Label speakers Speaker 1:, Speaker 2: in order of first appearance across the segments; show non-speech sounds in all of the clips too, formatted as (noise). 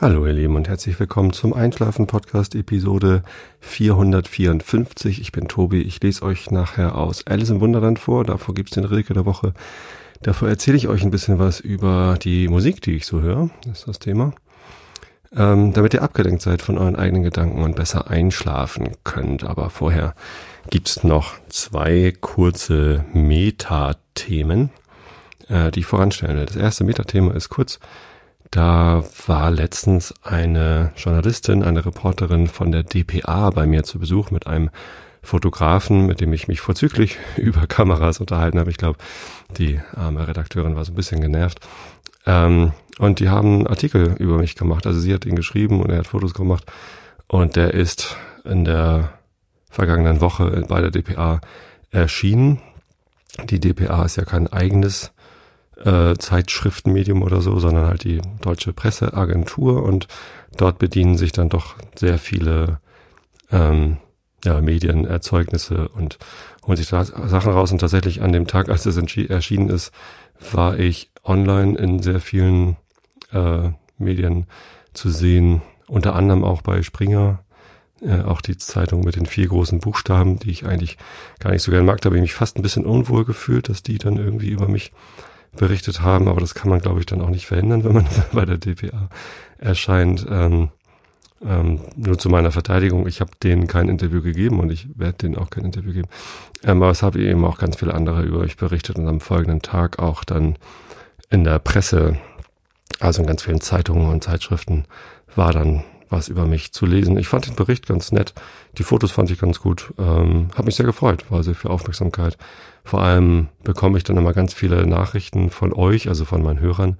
Speaker 1: Hallo ihr Lieben und herzlich willkommen zum Einschlafen Podcast Episode 454. Ich bin Tobi, ich lese euch nachher aus Alice im Wunderland vor, davor gibt's den Rilke der Woche. Davor erzähle ich euch ein bisschen was über die Musik, die ich so höre, das ist das Thema. Ähm, damit ihr abgelenkt seid von euren eigenen Gedanken und besser einschlafen könnt. Aber vorher gibt's noch zwei kurze Metathemen, äh, die ich voranstellen will. Das erste Metathema ist kurz, da war letztens eine Journalistin, eine Reporterin von der DPA bei mir zu Besuch mit einem Fotografen, mit dem ich mich vorzüglich (laughs) über Kameras unterhalten habe. Ich glaube, die arme Redakteurin war so ein bisschen genervt. Ähm, und die haben einen Artikel über mich gemacht. Also sie hat ihn geschrieben und er hat Fotos gemacht. Und der ist in der vergangenen Woche bei der DPA erschienen. Die DPA ist ja kein eigenes äh, Zeitschriftenmedium oder so, sondern halt die deutsche Presseagentur und dort bedienen sich dann doch sehr viele ähm, ja, Medienerzeugnisse und holen sich da Sachen raus. Und tatsächlich an dem Tag, als es erschienen ist, war ich online in sehr vielen äh, Medien zu sehen, unter anderem auch bei Springer, äh, auch die Zeitung mit den vier großen Buchstaben, die ich eigentlich gar nicht so gern mag. Da habe ich mich fast ein bisschen unwohl gefühlt, dass die dann irgendwie über mich berichtet haben, aber das kann man, glaube ich, dann auch nicht verhindern, wenn man (laughs) bei der DPA erscheint. Ähm, ähm, nur zu meiner Verteidigung, ich habe denen kein Interview gegeben und ich werde denen auch kein Interview geben. Ähm, aber es habe eben auch ganz viele andere über euch berichtet und am folgenden Tag auch dann in der Presse, also in ganz vielen Zeitungen und Zeitschriften, war dann was über mich zu lesen. Ich fand den Bericht ganz nett. Die Fotos fand ich ganz gut. Ähm, hat mich sehr gefreut, war sehr viel Aufmerksamkeit. Vor allem bekomme ich dann immer ganz viele Nachrichten von euch, also von meinen Hörern,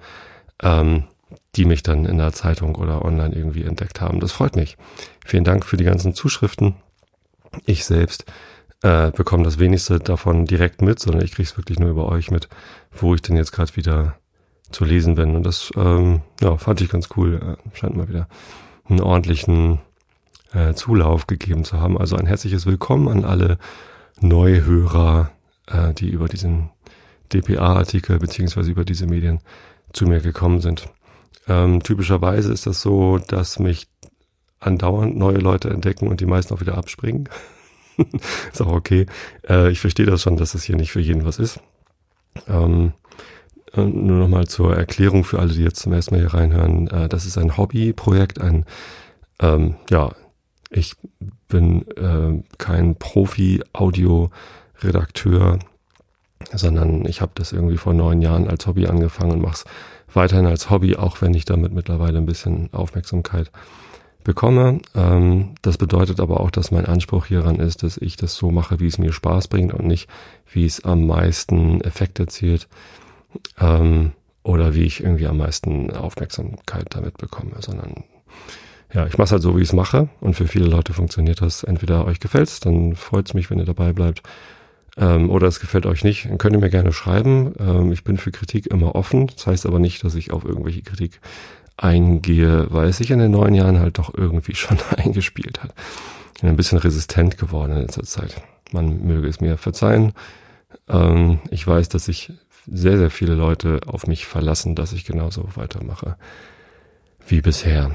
Speaker 1: ähm, die mich dann in der Zeitung oder online irgendwie entdeckt haben. Das freut mich. Vielen Dank für die ganzen Zuschriften. Ich selbst äh, bekomme das wenigste davon direkt mit, sondern ich kriege es wirklich nur über euch mit, wo ich denn jetzt gerade wieder zu lesen bin. Und das ähm, ja, fand ich ganz cool. Äh, scheint mal wieder einen ordentlichen äh, Zulauf gegeben zu haben. Also ein herzliches Willkommen an alle Neuhörer, äh, die über diesen DPA-Artikel beziehungsweise über diese Medien zu mir gekommen sind. Ähm, typischerweise ist das so, dass mich andauernd neue Leute entdecken und die meisten auch wieder abspringen. (laughs) ist auch okay. Äh, ich verstehe das schon, dass das hier nicht für jeden was ist. Ähm, nur nochmal zur Erklärung für alle, die jetzt zum ersten Mal hier reinhören. Äh, das ist ein Hobbyprojekt, ein, ähm, ja, ich bin äh, kein Profi-Audio-Redakteur, sondern ich habe das irgendwie vor neun Jahren als Hobby angefangen und mache es weiterhin als Hobby, auch wenn ich damit mittlerweile ein bisschen Aufmerksamkeit bekomme. Ähm, das bedeutet aber auch, dass mein Anspruch hieran ist, dass ich das so mache, wie es mir Spaß bringt und nicht, wie es am meisten Effekt erzielt ähm, oder wie ich irgendwie am meisten Aufmerksamkeit damit bekomme, sondern ja, ich mache es halt so, wie ich es mache und für viele Leute funktioniert das. Entweder euch gefällt's, dann freut's mich, wenn ihr dabei bleibt, ähm, oder es gefällt euch nicht, dann könnt ihr mir gerne schreiben. Ähm, ich bin für Kritik immer offen, das heißt aber nicht, dass ich auf irgendwelche Kritik eingehe, weil es sich in den neun Jahren halt doch irgendwie (laughs) schon eingespielt hat. Ich bin ein bisschen resistent geworden in letzter Zeit. Man möge es mir verzeihen. Ähm, ich weiß, dass ich sehr, sehr viele Leute auf mich verlassen, dass ich genauso weitermache wie bisher.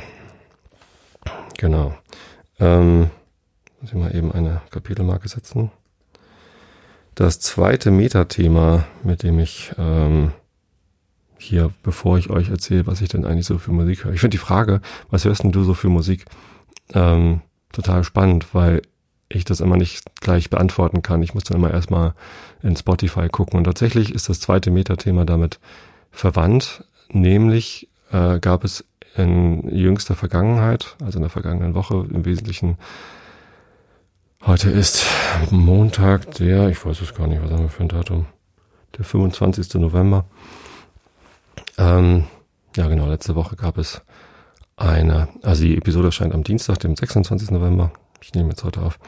Speaker 1: Genau. Ähm, muss ich mal eben eine Kapitelmarke setzen. Das zweite Metathema, mit dem ich ähm, hier, bevor ich euch erzähle, was ich denn eigentlich so für Musik höre. Ich finde die Frage, was hörst denn du so für Musik, ähm, total spannend, weil ich das immer nicht gleich beantworten kann. Ich muss dann immer erstmal in Spotify gucken. Und tatsächlich ist das zweite Metathema damit verwandt, nämlich äh, gab es in jüngster Vergangenheit, also in der vergangenen Woche im Wesentlichen, heute ist Montag, der, ich weiß es gar nicht, was haben wir für ein Datum, der 25. November. Ähm, ja genau, letzte Woche gab es eine, also die Episode erscheint am Dienstag, dem 26. November ich nehme jetzt heute auf.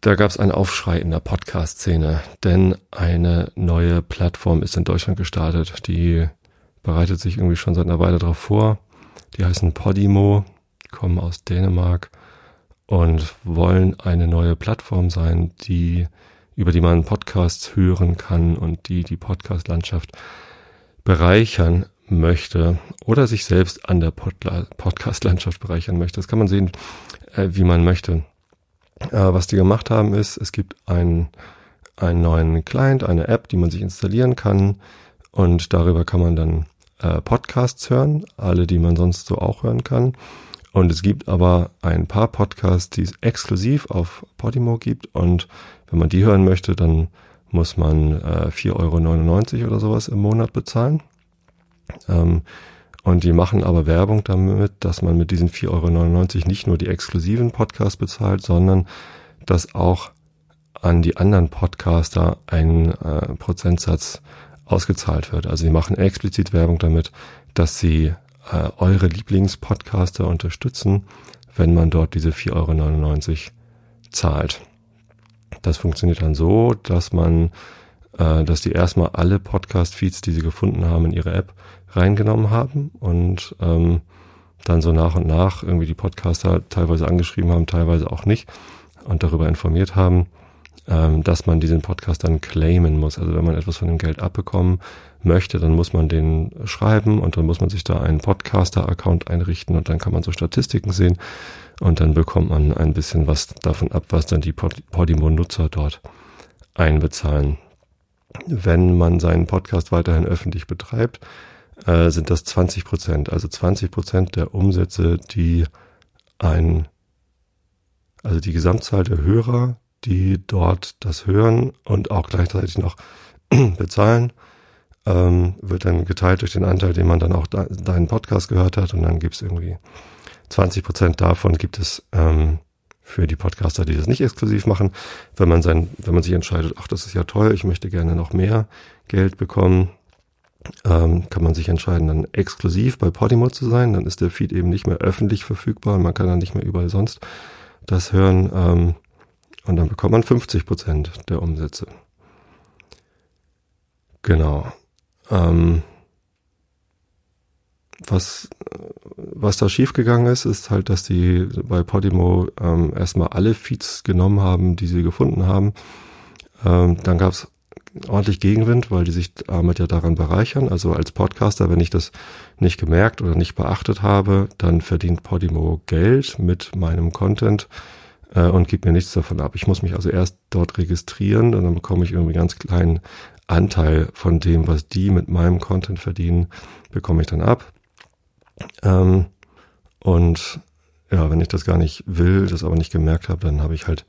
Speaker 1: Da gab es einen Aufschrei in der Podcast-Szene, denn eine neue Plattform ist in Deutschland gestartet. Die bereitet sich irgendwie schon seit einer Weile darauf vor. Die heißen Podimo, kommen aus Dänemark und wollen eine neue Plattform sein, die über die man Podcasts hören kann und die die Podcast-Landschaft bereichern möchte oder sich selbst an der Podcast-Landschaft bereichern möchte. Das kann man sehen, äh, wie man möchte. Äh, was die gemacht haben ist, es gibt einen, einen neuen Client, eine App, die man sich installieren kann und darüber kann man dann äh, Podcasts hören, alle, die man sonst so auch hören kann. Und es gibt aber ein paar Podcasts, die es exklusiv auf Podimo gibt und wenn man die hören möchte, dann muss man äh, 4,99 Euro oder sowas im Monat bezahlen. Ähm, und die machen aber Werbung damit, dass man mit diesen 4,99 Euro nicht nur die exklusiven Podcasts bezahlt, sondern dass auch an die anderen Podcaster ein äh, Prozentsatz ausgezahlt wird. Also sie machen explizit Werbung damit, dass sie äh, eure Lieblingspodcaster unterstützen, wenn man dort diese 4,99 Euro zahlt. Das funktioniert dann so, dass man, äh, dass die erstmal alle Podcast-Feeds, die sie gefunden haben, in ihre App reingenommen haben und ähm, dann so nach und nach irgendwie die Podcaster teilweise angeschrieben haben, teilweise auch nicht und darüber informiert haben, ähm, dass man diesen Podcast dann claimen muss. Also wenn man etwas von dem Geld abbekommen möchte, dann muss man den schreiben und dann muss man sich da einen Podcaster-Account einrichten und dann kann man so Statistiken sehen und dann bekommt man ein bisschen was davon ab, was dann die Podimo-Nutzer dort einbezahlen. Wenn man seinen Podcast weiterhin öffentlich betreibt, äh, sind das 20 Prozent. Also 20 Prozent der Umsätze, die ein, also die Gesamtzahl der Hörer, die dort das hören und auch gleichzeitig noch (clears throat) bezahlen, ähm, wird dann geteilt durch den Anteil, den man dann auch da, deinen Podcast gehört hat und dann gibt's irgendwie 20 Prozent davon gibt es ähm, für die Podcaster, die das nicht exklusiv machen. Wenn man sein, wenn man sich entscheidet, ach, das ist ja toll, ich möchte gerne noch mehr Geld bekommen, ähm, kann man sich entscheiden, dann exklusiv bei Podimo zu sein. Dann ist der Feed eben nicht mehr öffentlich verfügbar und man kann dann nicht mehr überall sonst das hören. Ähm, und dann bekommt man 50 Prozent der Umsätze. Genau. Ähm, was, was da schiefgegangen ist, ist halt, dass die bei Podimo ähm, erstmal alle Feeds genommen haben, die sie gefunden haben. Ähm, dann gab es ordentlich Gegenwind, weil die sich damit ja daran bereichern. Also als Podcaster, wenn ich das nicht gemerkt oder nicht beachtet habe, dann verdient Podimo Geld mit meinem Content äh, und gibt mir nichts davon ab. Ich muss mich also erst dort registrieren und dann bekomme ich irgendwie ganz kleinen Anteil von dem, was die mit meinem Content verdienen, bekomme ich dann ab. Ähm, und ja, wenn ich das gar nicht will, das aber nicht gemerkt habe, dann habe ich halt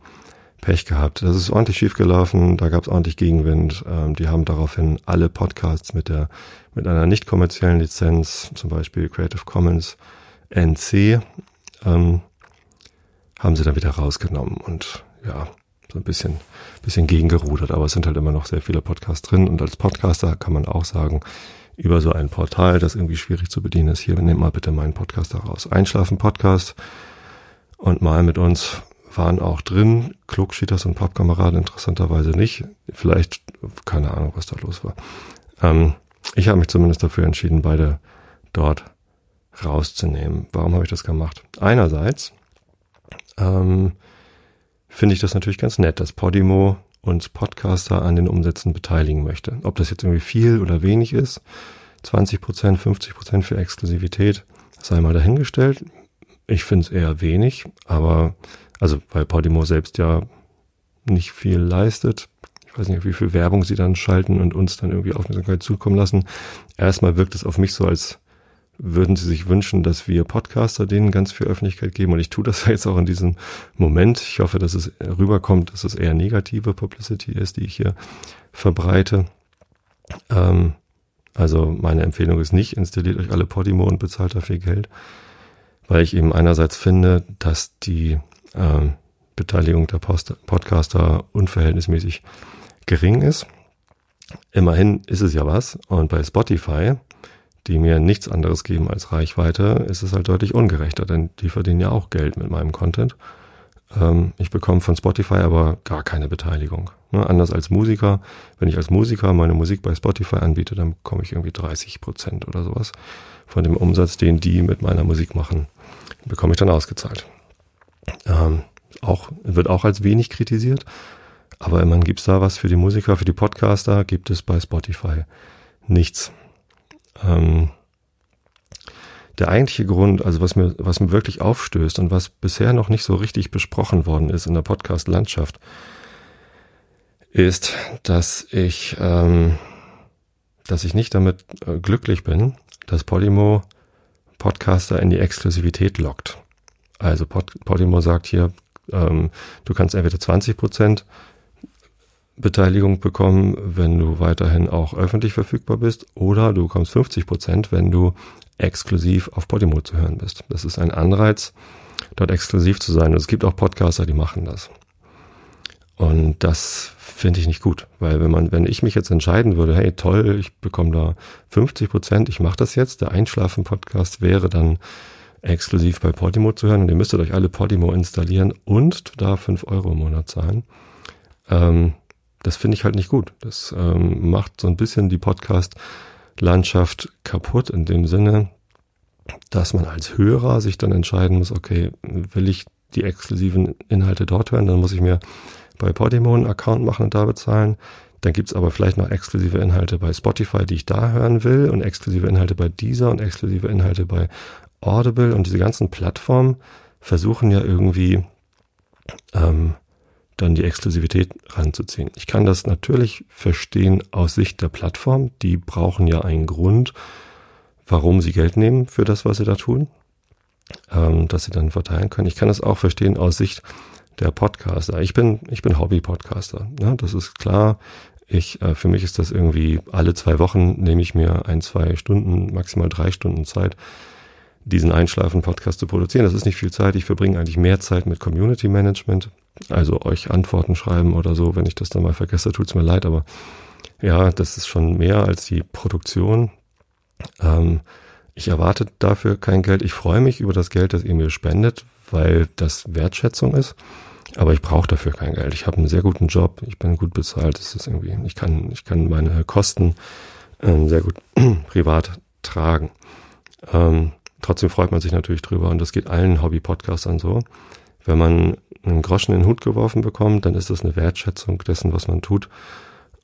Speaker 1: Pech gehabt. Das ist ordentlich schief gelaufen, da gab es ordentlich Gegenwind. Ähm, die haben daraufhin alle Podcasts mit der mit einer nicht kommerziellen Lizenz, zum Beispiel Creative Commons NC, ähm, haben sie dann wieder rausgenommen und ja, so ein bisschen, bisschen gegengerudert, aber es sind halt immer noch sehr viele Podcasts drin und als Podcaster kann man auch sagen, über so ein Portal, das irgendwie schwierig zu bedienen ist. Hier, nehmt mal bitte meinen Podcast daraus. Einschlafen Podcast und mal mit uns waren auch drin. Klugschieders und Pappkameraden interessanterweise nicht. Vielleicht, keine Ahnung, was da los war. Ähm, ich habe mich zumindest dafür entschieden, beide dort rauszunehmen. Warum habe ich das gemacht? Einerseits ähm, finde ich das natürlich ganz nett, dass Podimo uns Podcaster an den Umsätzen beteiligen möchte. Ob das jetzt irgendwie viel oder wenig ist, 20 Prozent, 50 Prozent für Exklusivität, sei mal dahingestellt. Ich finde es eher wenig, aber also weil Podimo selbst ja nicht viel leistet. Ich weiß nicht, wie viel Werbung sie dann schalten und uns dann irgendwie Aufmerksamkeit zukommen lassen. Erstmal wirkt es auf mich so, als würden sie sich wünschen, dass wir Podcaster denen ganz viel Öffentlichkeit geben. Und ich tue das (laughs) jetzt auch in diesem Moment. Ich hoffe, dass es rüberkommt, dass es eher negative Publicity ist, die ich hier verbreite. Ähm, also meine Empfehlung ist nicht, installiert euch alle Podimo und bezahlt dafür Geld. Weil ich eben einerseits finde, dass die äh, Beteiligung der Post Podcaster unverhältnismäßig gering ist. Immerhin ist es ja was. Und bei Spotify die mir nichts anderes geben als Reichweite, ist es halt deutlich ungerechter, denn die verdienen ja auch Geld mit meinem Content. Ähm, ich bekomme von Spotify aber gar keine Beteiligung. Ne? Anders als Musiker. Wenn ich als Musiker meine Musik bei Spotify anbiete, dann bekomme ich irgendwie 30 Prozent oder sowas von dem Umsatz, den die mit meiner Musik machen, bekomme ich dann ausgezahlt. Ähm, auch, wird auch als wenig kritisiert. Aber immerhin gibt's da was für die Musiker, für die Podcaster, gibt es bei Spotify nichts. Ähm, der eigentliche Grund, also was mir, was mir wirklich aufstößt und was bisher noch nicht so richtig besprochen worden ist in der Podcast-Landschaft, ist, dass ich, ähm, dass ich nicht damit äh, glücklich bin, dass Podimo Podcaster in die Exklusivität lockt. Also Pod, Podimo sagt hier, ähm, du kannst entweder 20 Prozent Beteiligung bekommen, wenn du weiterhin auch öffentlich verfügbar bist, oder du bekommst 50 Prozent, wenn du exklusiv auf Podimo zu hören bist. Das ist ein Anreiz, dort exklusiv zu sein. Und es gibt auch Podcaster, die machen das. Und das finde ich nicht gut, weil wenn man, wenn ich mich jetzt entscheiden würde, hey toll, ich bekomme da 50 Prozent, ich mache das jetzt, der Einschlafen-Podcast wäre dann exklusiv bei Podimo zu hören und ihr müsstet euch alle Podimo installieren und da 5 Euro im Monat zahlen. Ähm, das finde ich halt nicht gut. Das ähm, macht so ein bisschen die Podcast-Landschaft kaputt in dem Sinne, dass man als Hörer sich dann entscheiden muss, okay, will ich die exklusiven Inhalte dort hören, dann muss ich mir bei Podimo einen Account machen und da bezahlen. Dann gibt's aber vielleicht noch exklusive Inhalte bei Spotify, die ich da hören will und exklusive Inhalte bei Deezer und exklusive Inhalte bei Audible und diese ganzen Plattformen versuchen ja irgendwie ähm, dann die Exklusivität ranzuziehen. Ich kann das natürlich verstehen aus Sicht der Plattform. Die brauchen ja einen Grund, warum sie Geld nehmen für das, was sie da tun, ähm, dass sie dann verteilen können. Ich kann das auch verstehen aus Sicht der Podcaster. Ich bin, ich bin Hobby-Podcaster. Ne? Das ist klar. Ich, äh, für mich ist das irgendwie alle zwei Wochen nehme ich mir ein, zwei Stunden, maximal drei Stunden Zeit, diesen Einschlafen-Podcast zu produzieren. Das ist nicht viel Zeit. Ich verbringe eigentlich mehr Zeit mit Community Management. Also euch Antworten schreiben oder so. Wenn ich das dann mal vergesse, tut's mir leid. Aber ja, das ist schon mehr als die Produktion. Ähm, ich erwarte dafür kein Geld. Ich freue mich über das Geld, das ihr mir spendet, weil das Wertschätzung ist. Aber ich brauche dafür kein Geld. Ich habe einen sehr guten Job. Ich bin gut bezahlt. Das ist irgendwie, ich kann, ich kann meine Kosten ähm, sehr gut (clears throat) privat tragen. Ähm, Trotzdem freut man sich natürlich drüber und das geht allen Hobby-Podcastern so. Wenn man einen Groschen in den Hut geworfen bekommt, dann ist das eine Wertschätzung dessen, was man tut.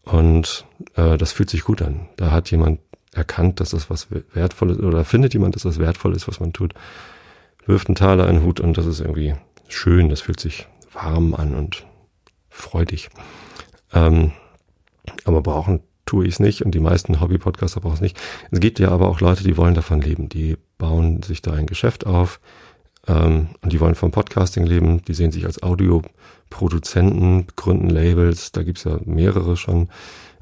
Speaker 1: Und äh, das fühlt sich gut an. Da hat jemand erkannt, dass das was Wertvolles oder findet jemand, dass das wertvoll ist, was man tut, wirft einen Taler in den Hut und das ist irgendwie schön. Das fühlt sich warm an und freudig. Ähm, aber brauchen tue ich es nicht und die meisten Hobby-Podcaster brauchen es nicht. Es gibt ja aber auch Leute, die wollen davon leben. Die bauen sich da ein Geschäft auf ähm, und die wollen vom Podcasting leben. Die sehen sich als Audioproduzenten, gründen Labels. Da gibt's ja mehrere schon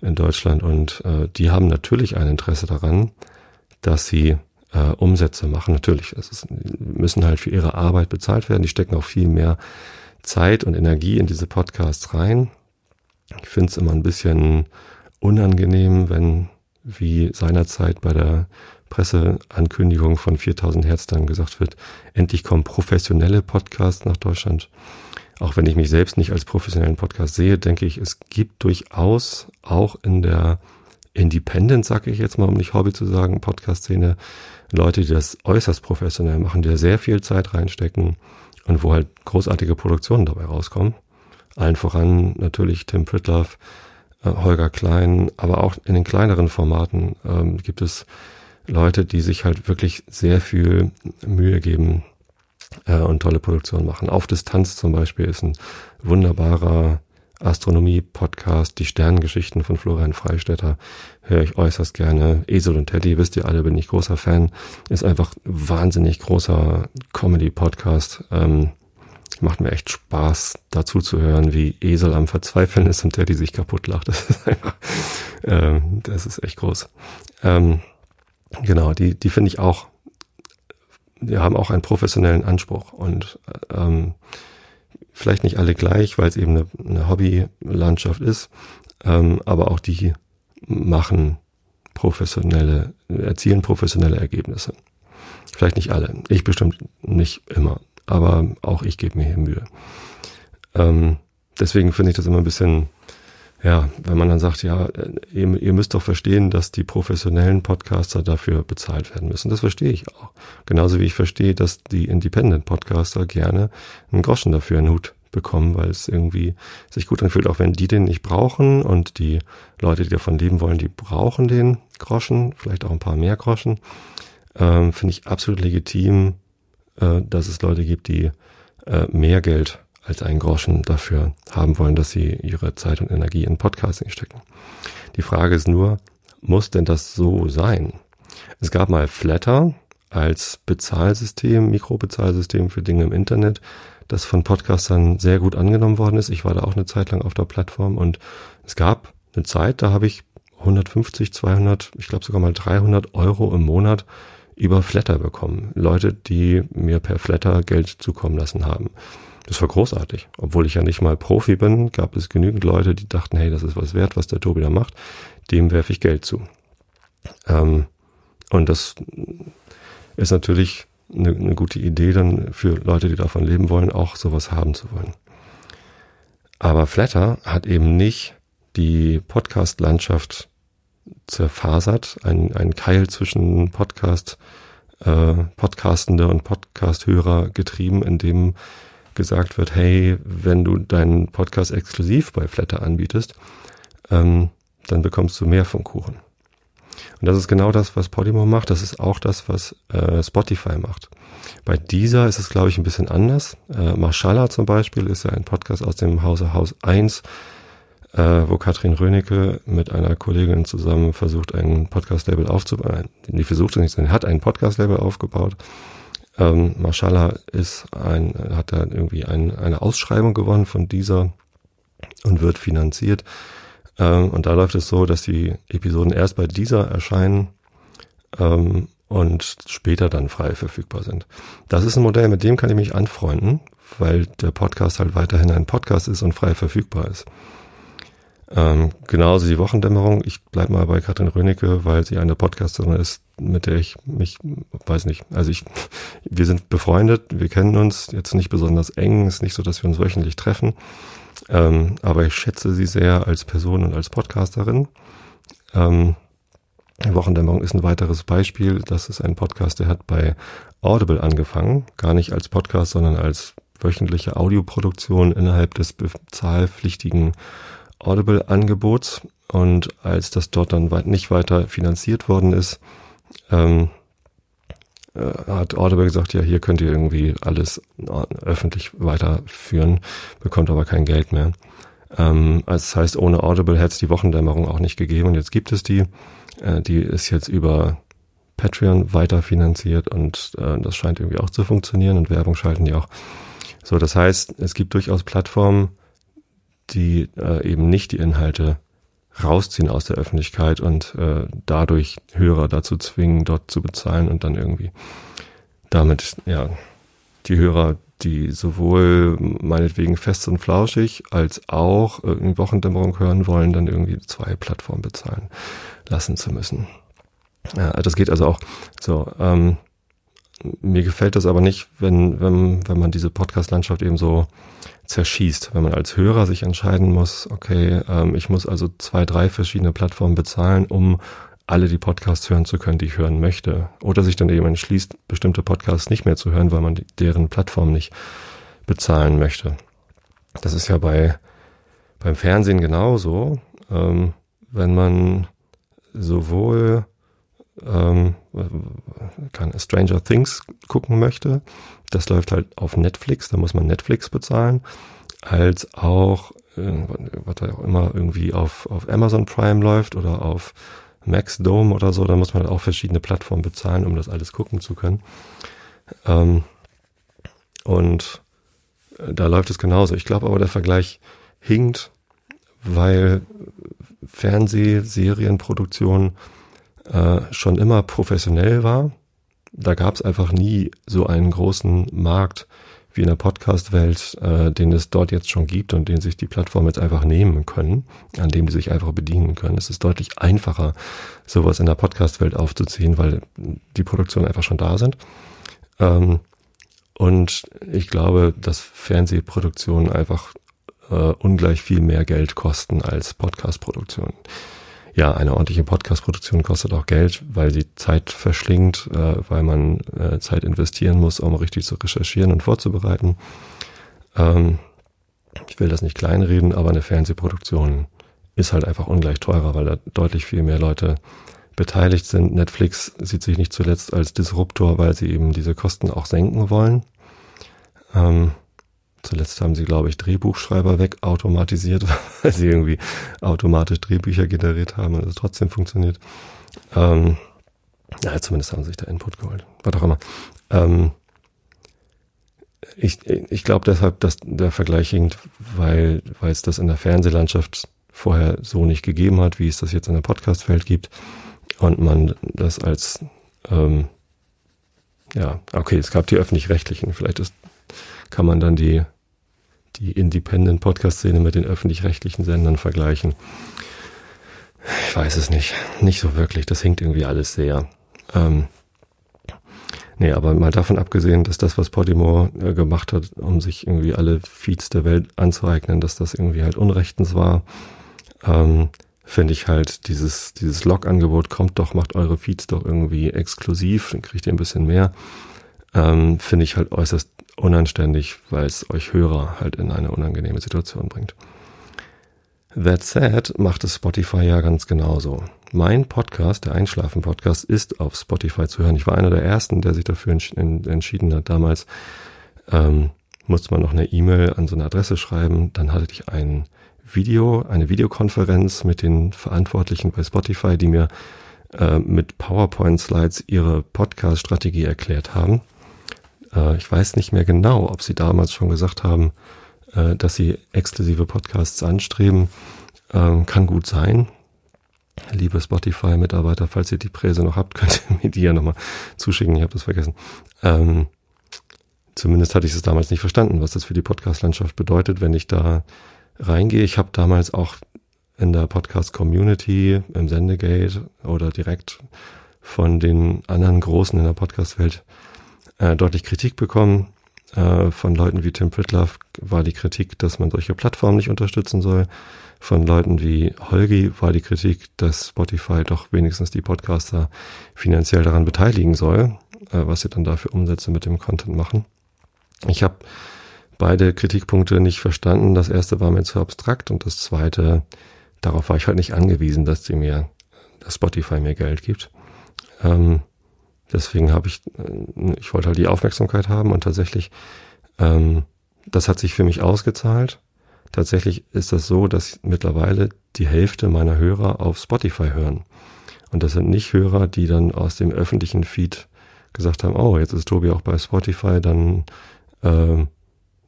Speaker 1: in Deutschland und äh, die haben natürlich ein Interesse daran, dass sie äh, Umsätze machen. Natürlich, es ist, müssen halt für ihre Arbeit bezahlt werden. Die stecken auch viel mehr Zeit und Energie in diese Podcasts rein. Ich finde es immer ein bisschen unangenehm, wenn wie seinerzeit bei der Presseankündigung von 4000 Hertz dann gesagt wird, endlich kommen professionelle Podcasts nach Deutschland. Auch wenn ich mich selbst nicht als professionellen Podcast sehe, denke ich, es gibt durchaus auch in der Independent, sage ich jetzt mal, um nicht Hobby zu sagen, Podcast-Szene, Leute, die das äußerst professionell machen, die da sehr viel Zeit reinstecken und wo halt großartige Produktionen dabei rauskommen. Allen voran natürlich Tim Pritloff, äh, Holger Klein, aber auch in den kleineren Formaten ähm, gibt es Leute, die sich halt wirklich sehr viel Mühe geben äh, und tolle Produktionen machen. Auf Distanz zum Beispiel ist ein wunderbarer Astronomie-Podcast, die Sternengeschichten von Florian Freistetter, höre ich äußerst gerne. Esel und Teddy, wisst ihr alle, bin ich großer Fan. Ist einfach wahnsinnig großer Comedy-Podcast. Ähm, macht mir echt Spaß, dazu zu hören, wie Esel am Verzweifeln ist und Teddy sich kaputt lacht. (laughs) Das ist einfach, ähm, das ist echt groß. Ähm, genau, die, die finde ich auch, die haben auch einen professionellen Anspruch und ähm, vielleicht nicht alle gleich, weil es eben eine, eine Hobbylandschaft ist, ähm, aber auch die machen professionelle, erzielen professionelle Ergebnisse. Vielleicht nicht alle, ich bestimmt nicht immer aber auch ich gebe mir hier Mühe. Ähm, deswegen finde ich das immer ein bisschen, ja, wenn man dann sagt, ja, ihr, ihr, müsst doch verstehen, dass die professionellen Podcaster dafür bezahlt werden müssen. Das verstehe ich auch. Genauso wie ich verstehe, dass die Independent Podcaster gerne einen Groschen dafür in den Hut bekommen, weil es irgendwie sich gut anfühlt, auch wenn die den nicht brauchen und die Leute, die davon leben wollen, die brauchen den Groschen, vielleicht auch ein paar mehr Groschen. ähm, finde ich absolut legitim, äh, dass es Leute gibt, die äh, mehr Geld als einen Groschen dafür haben wollen, dass sie ihre Zeit und Energie in Podcasting stecken. Die Frage ist nur, muss denn das so sein? Es gab mal Flatter als Bezahlsystem, Mikrobezahlsystem für Dinge im Internet, das von Podcastern sehr gut angenommen worden ist. Ich war da auch eine Zeit lang auf der Plattform und es gab eine Zeit, da habe ich 150, 200, ich glaube sogar mal 300 Euro im Monat über Flatter bekommen. Leute, die mir per Flatter Geld zukommen lassen haben. Das war großartig. Obwohl ich ja nicht mal Profi bin, gab es genügend Leute, die dachten, hey, das ist was wert, was der Tobi da macht. Dem werfe ich Geld zu. Ähm, und das ist natürlich eine, eine gute Idee dann für Leute, die davon leben wollen, auch sowas haben zu wollen. Aber Flatter hat eben nicht die Podcast-Landschaft zerfasert, ein, ein Keil zwischen Podcast, äh, Podcastende und Podcast-Hörer getrieben, in dem gesagt wird, hey, wenn du deinen Podcast exklusiv bei Flatter anbietest, ähm, dann bekommst du mehr vom Kuchen. Und das ist genau das, was Podimo macht. Das ist auch das, was äh, Spotify macht. Bei dieser ist es, glaube ich, ein bisschen anders. Äh, Marshallah zum Beispiel ist ja ein Podcast aus dem Hause Haus 1, äh, wo Katrin Rönecke mit einer Kollegin zusammen versucht, ein Podcast-Label aufzubauen. Die versucht es nicht, sondern hat ein Podcast-Label aufgebaut. Ähm, Marshallah ist ein, hat da irgendwie ein, eine Ausschreibung gewonnen von dieser und wird finanziert. Ähm, und da läuft es so, dass die Episoden erst bei dieser erscheinen ähm, und später dann frei verfügbar sind. Das ist ein Modell, mit dem kann ich mich anfreunden, weil der Podcast halt weiterhin ein Podcast ist und frei verfügbar ist. Ähm, genauso die Wochendämmerung. Ich bleib mal bei Katrin Rönecke, weil sie eine Podcasterin ist, mit der ich mich, weiß nicht, also ich, (laughs) wir sind befreundet, wir kennen uns jetzt nicht besonders eng, ist nicht so, dass wir uns wöchentlich treffen. Ähm, aber ich schätze sie sehr als Person und als Podcasterin. Ähm, Wochendämmerung ist ein weiteres Beispiel. Das ist ein Podcast, der hat bei Audible angefangen. Gar nicht als Podcast, sondern als wöchentliche Audioproduktion innerhalb des bezahlpflichtigen Audible-Angebots. Und als das dort dann nicht weiter finanziert worden ist, ähm, äh, hat Audible gesagt, ja, hier könnt ihr irgendwie alles öffentlich weiterführen, bekommt aber kein Geld mehr. Ähm, also das heißt, ohne Audible hätte es die Wochendämmerung auch nicht gegeben und jetzt gibt es die. Äh, die ist jetzt über Patreon weiterfinanziert und äh, das scheint irgendwie auch zu funktionieren und Werbung schalten die auch. So, das heißt, es gibt durchaus Plattformen, die äh, eben nicht die Inhalte rausziehen aus der Öffentlichkeit und äh, dadurch Hörer dazu zwingen, dort zu bezahlen und dann irgendwie damit, ja, die Hörer, die sowohl meinetwegen fest und flauschig als auch in Wochendämmerung hören wollen, dann irgendwie zwei Plattformen bezahlen lassen zu müssen. Ja, das geht also auch so. Ähm, mir gefällt das aber nicht, wenn, wenn, wenn man diese Podcast-Landschaft eben so zerschießt, wenn man als Hörer sich entscheiden muss, okay, ähm, ich muss also zwei, drei verschiedene Plattformen bezahlen, um alle die Podcasts hören zu können, die ich hören möchte. Oder sich dann eben entschließt, bestimmte Podcasts nicht mehr zu hören, weil man deren Plattform nicht bezahlen möchte. Das ist ja bei beim Fernsehen genauso. Ähm, wenn man sowohl ähm, kann Stranger Things gucken möchte, das läuft halt auf Netflix, da muss man Netflix bezahlen, als auch, äh, was da auch immer irgendwie auf, auf Amazon Prime läuft oder auf Maxdome oder so, da muss man halt auch verschiedene Plattformen bezahlen, um das alles gucken zu können. Ähm, und äh, da läuft es genauso. Ich glaube aber, der Vergleich hinkt, weil Fernsehserienproduktion äh, schon immer professionell war. Da gab es einfach nie so einen großen Markt wie in der Podcast-Welt, äh, den es dort jetzt schon gibt und den sich die Plattformen jetzt einfach nehmen können, an dem die sich einfach bedienen können. Es ist deutlich einfacher, sowas in der Podcast-Welt aufzuziehen, weil die Produktionen einfach schon da sind. Ähm, und ich glaube, dass Fernsehproduktionen einfach äh, ungleich viel mehr Geld kosten als Podcast-Produktionen ja, eine ordentliche Podcast-Produktion kostet auch Geld, weil sie Zeit verschlingt, äh, weil man äh, Zeit investieren muss, um richtig zu recherchieren und vorzubereiten. Ähm, ich will das nicht kleinreden, aber eine Fernsehproduktion ist halt einfach ungleich teurer, weil da deutlich viel mehr Leute beteiligt sind. Netflix sieht sich nicht zuletzt als Disruptor, weil sie eben diese Kosten auch senken wollen. Ähm, zuletzt haben sie, glaube ich, Drehbuchschreiber wegautomatisiert, (laughs) weil sie irgendwie automatisch Drehbücher generiert haben und es trotzdem funktioniert. Ähm, ja, zumindest haben sie sich da Input geholt. Was auch immer. Ähm, ich ich glaube deshalb, dass der Vergleich hinkt, weil, weil es das in der Fernsehlandschaft vorher so nicht gegeben hat, wie es das jetzt in der Podcast-Welt gibt und man das als ähm, ja, okay, es gab die öffentlich-rechtlichen, vielleicht ist, kann man dann die, die Independent-Podcast-Szene mit den öffentlich-rechtlichen Sendern vergleichen. Ich weiß es nicht. Nicht so wirklich. Das hinkt irgendwie alles sehr. Ähm, nee, aber mal davon abgesehen, dass das, was Podimo äh, gemacht hat, um sich irgendwie alle Feeds der Welt anzueignen, dass das irgendwie halt unrechtens war, ähm, finde ich halt dieses, dieses Log-Angebot, kommt doch, macht eure Feeds doch irgendwie exklusiv, dann kriegt ihr ein bisschen mehr, ähm, finde ich halt äußerst unanständig, weil es euch Hörer halt in eine unangenehme Situation bringt. That said macht es Spotify ja ganz genauso. Mein Podcast, der Einschlafen-Podcast, ist auf Spotify zu hören. Ich war einer der ersten, der sich dafür entschieden hat. Damals ähm, musste man noch eine E-Mail an so eine Adresse schreiben. Dann hatte ich einen Video, eine Videokonferenz mit den Verantwortlichen bei Spotify, die mir äh, mit PowerPoint-Slides ihre Podcast-Strategie erklärt haben. Äh, ich weiß nicht mehr genau, ob sie damals schon gesagt haben, äh, dass sie exklusive Podcasts anstreben. Ähm, kann gut sein. Liebe Spotify-Mitarbeiter, falls ihr die Präse noch habt, (laughs) könnt ihr mir die ja nochmal zuschicken. Ich habe das vergessen. Ähm, zumindest hatte ich es damals nicht verstanden, was das für die Podcast-Landschaft bedeutet, wenn ich da reingehe. Ich habe damals auch in der Podcast-Community, im Sendegate oder direkt von den anderen Großen in der Podcast-Welt äh, deutlich Kritik bekommen. Äh, von Leuten wie Tim Pritloff war die Kritik, dass man solche Plattformen nicht unterstützen soll. Von Leuten wie Holgi war die Kritik, dass Spotify doch wenigstens die Podcaster finanziell daran beteiligen soll, äh, was sie dann dafür Umsätze mit dem Content machen. Ich habe beide Kritikpunkte nicht verstanden. Das erste war mir zu abstrakt und das zweite, darauf war ich halt nicht angewiesen, dass sie mir, dass Spotify mir Geld gibt. Ähm, deswegen habe ich, äh, ich wollte halt die Aufmerksamkeit haben und tatsächlich, ähm, das hat sich für mich ausgezahlt. Tatsächlich ist das so, dass mittlerweile die Hälfte meiner Hörer auf Spotify hören. Und das sind nicht Hörer, die dann aus dem öffentlichen Feed gesagt haben, oh, jetzt ist Tobi auch bei Spotify, dann äh,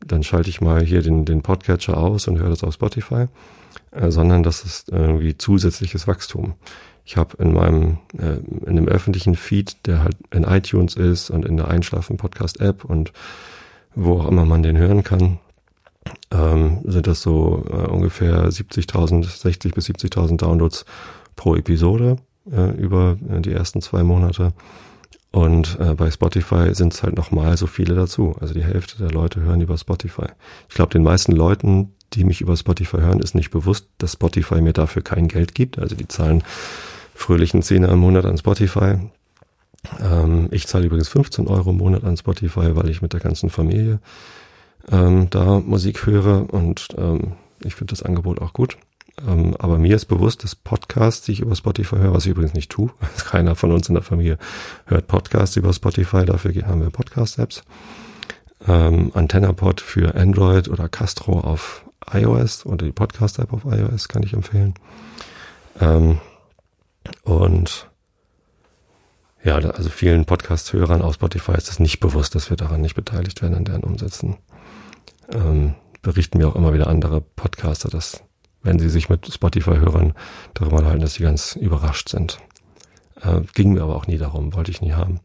Speaker 1: dann schalte ich mal hier den, den Podcatcher aus und höre das auf Spotify, äh, sondern das ist irgendwie zusätzliches Wachstum. Ich habe in meinem, äh, in dem öffentlichen Feed, der halt in iTunes ist und in der Einschlafen-Podcast-App und wo auch immer man den hören kann, ähm, sind das so äh, ungefähr 70.000, 60 bis 70.000 Downloads pro Episode äh, über äh, die ersten zwei Monate. Und äh, bei Spotify sind es halt nochmal so viele dazu. Also die Hälfte der Leute hören über Spotify. Ich glaube, den meisten Leuten, die mich über Spotify hören, ist nicht bewusst, dass Spotify mir dafür kein Geld gibt. Also die zahlen fröhlichen Zehner im Monat an Spotify. Ähm, ich zahle übrigens 15 Euro im Monat an Spotify, weil ich mit der ganzen Familie ähm, da Musik höre und ähm, ich finde das Angebot auch gut. Ähm, aber mir ist bewusst, dass Podcasts, die ich über Spotify höre, was ich übrigens nicht tue, (laughs) keiner von uns in der Familie hört Podcasts über Spotify, dafür haben wir Podcast-Apps. Ähm, AntennaPod für Android oder Castro auf iOS oder die Podcast-App auf iOS kann ich empfehlen. Ähm, und ja, also vielen Podcast-Hörern auf Spotify ist es nicht bewusst, dass wir daran nicht beteiligt werden an deren Umsätzen. Ähm, berichten mir auch immer wieder andere Podcaster, dass wenn sie sich mit Spotify-Hörern darüber halten, dass sie ganz überrascht sind. Äh, ging mir aber auch nie darum, wollte ich nie haben.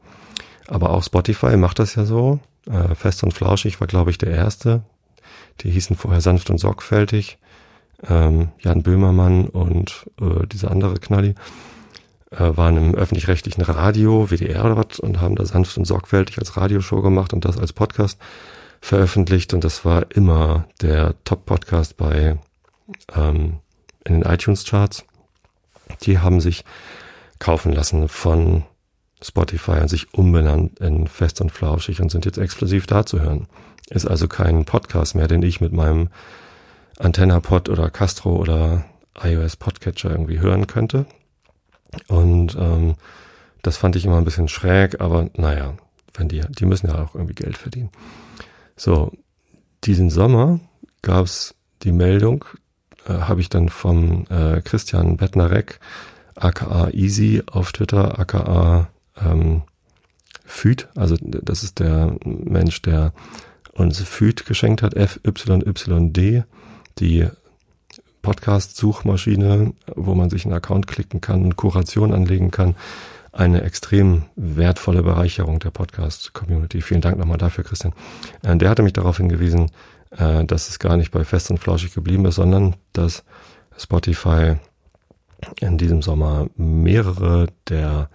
Speaker 1: Aber auch Spotify macht das ja so. Äh, Fest und Flauschig war, glaube ich, der erste. Die hießen vorher sanft und sorgfältig. Ähm, Jan Böhmermann und äh, diese andere Knalli äh, waren im öffentlich-rechtlichen Radio, WDR oder was, und haben da sanft und sorgfältig als Radioshow gemacht und das als Podcast veröffentlicht. Und das war immer der Top-Podcast bei ähm, in den iTunes-Charts. Die haben sich kaufen lassen von Spotify und sich umbenannt in Fest und Flauschig und sind jetzt exklusiv da zu hören. Ist also kein Podcast mehr, den ich mit meinem Antenna-Pod oder Castro oder iOS Podcatcher irgendwie hören könnte. Und ähm, das fand ich immer ein bisschen schräg, aber naja, wenn die, die müssen ja auch irgendwie Geld verdienen. So, diesen Sommer gab's die Meldung, äh, habe ich dann vom äh, Christian Bettnarek, aka Easy auf Twitter, aka ähm, Füd, also das ist der Mensch, der uns Füd geschenkt hat, FYYD, die Podcast-Suchmaschine, wo man sich einen Account klicken kann und Kuration anlegen kann. Eine extrem wertvolle Bereicherung der Podcast-Community. Vielen Dank nochmal dafür, Christian. Äh, der hatte mich darauf hingewiesen, äh, dass es gar nicht bei Fest und Flauschig geblieben ist, sondern dass Spotify in diesem Sommer mehrere der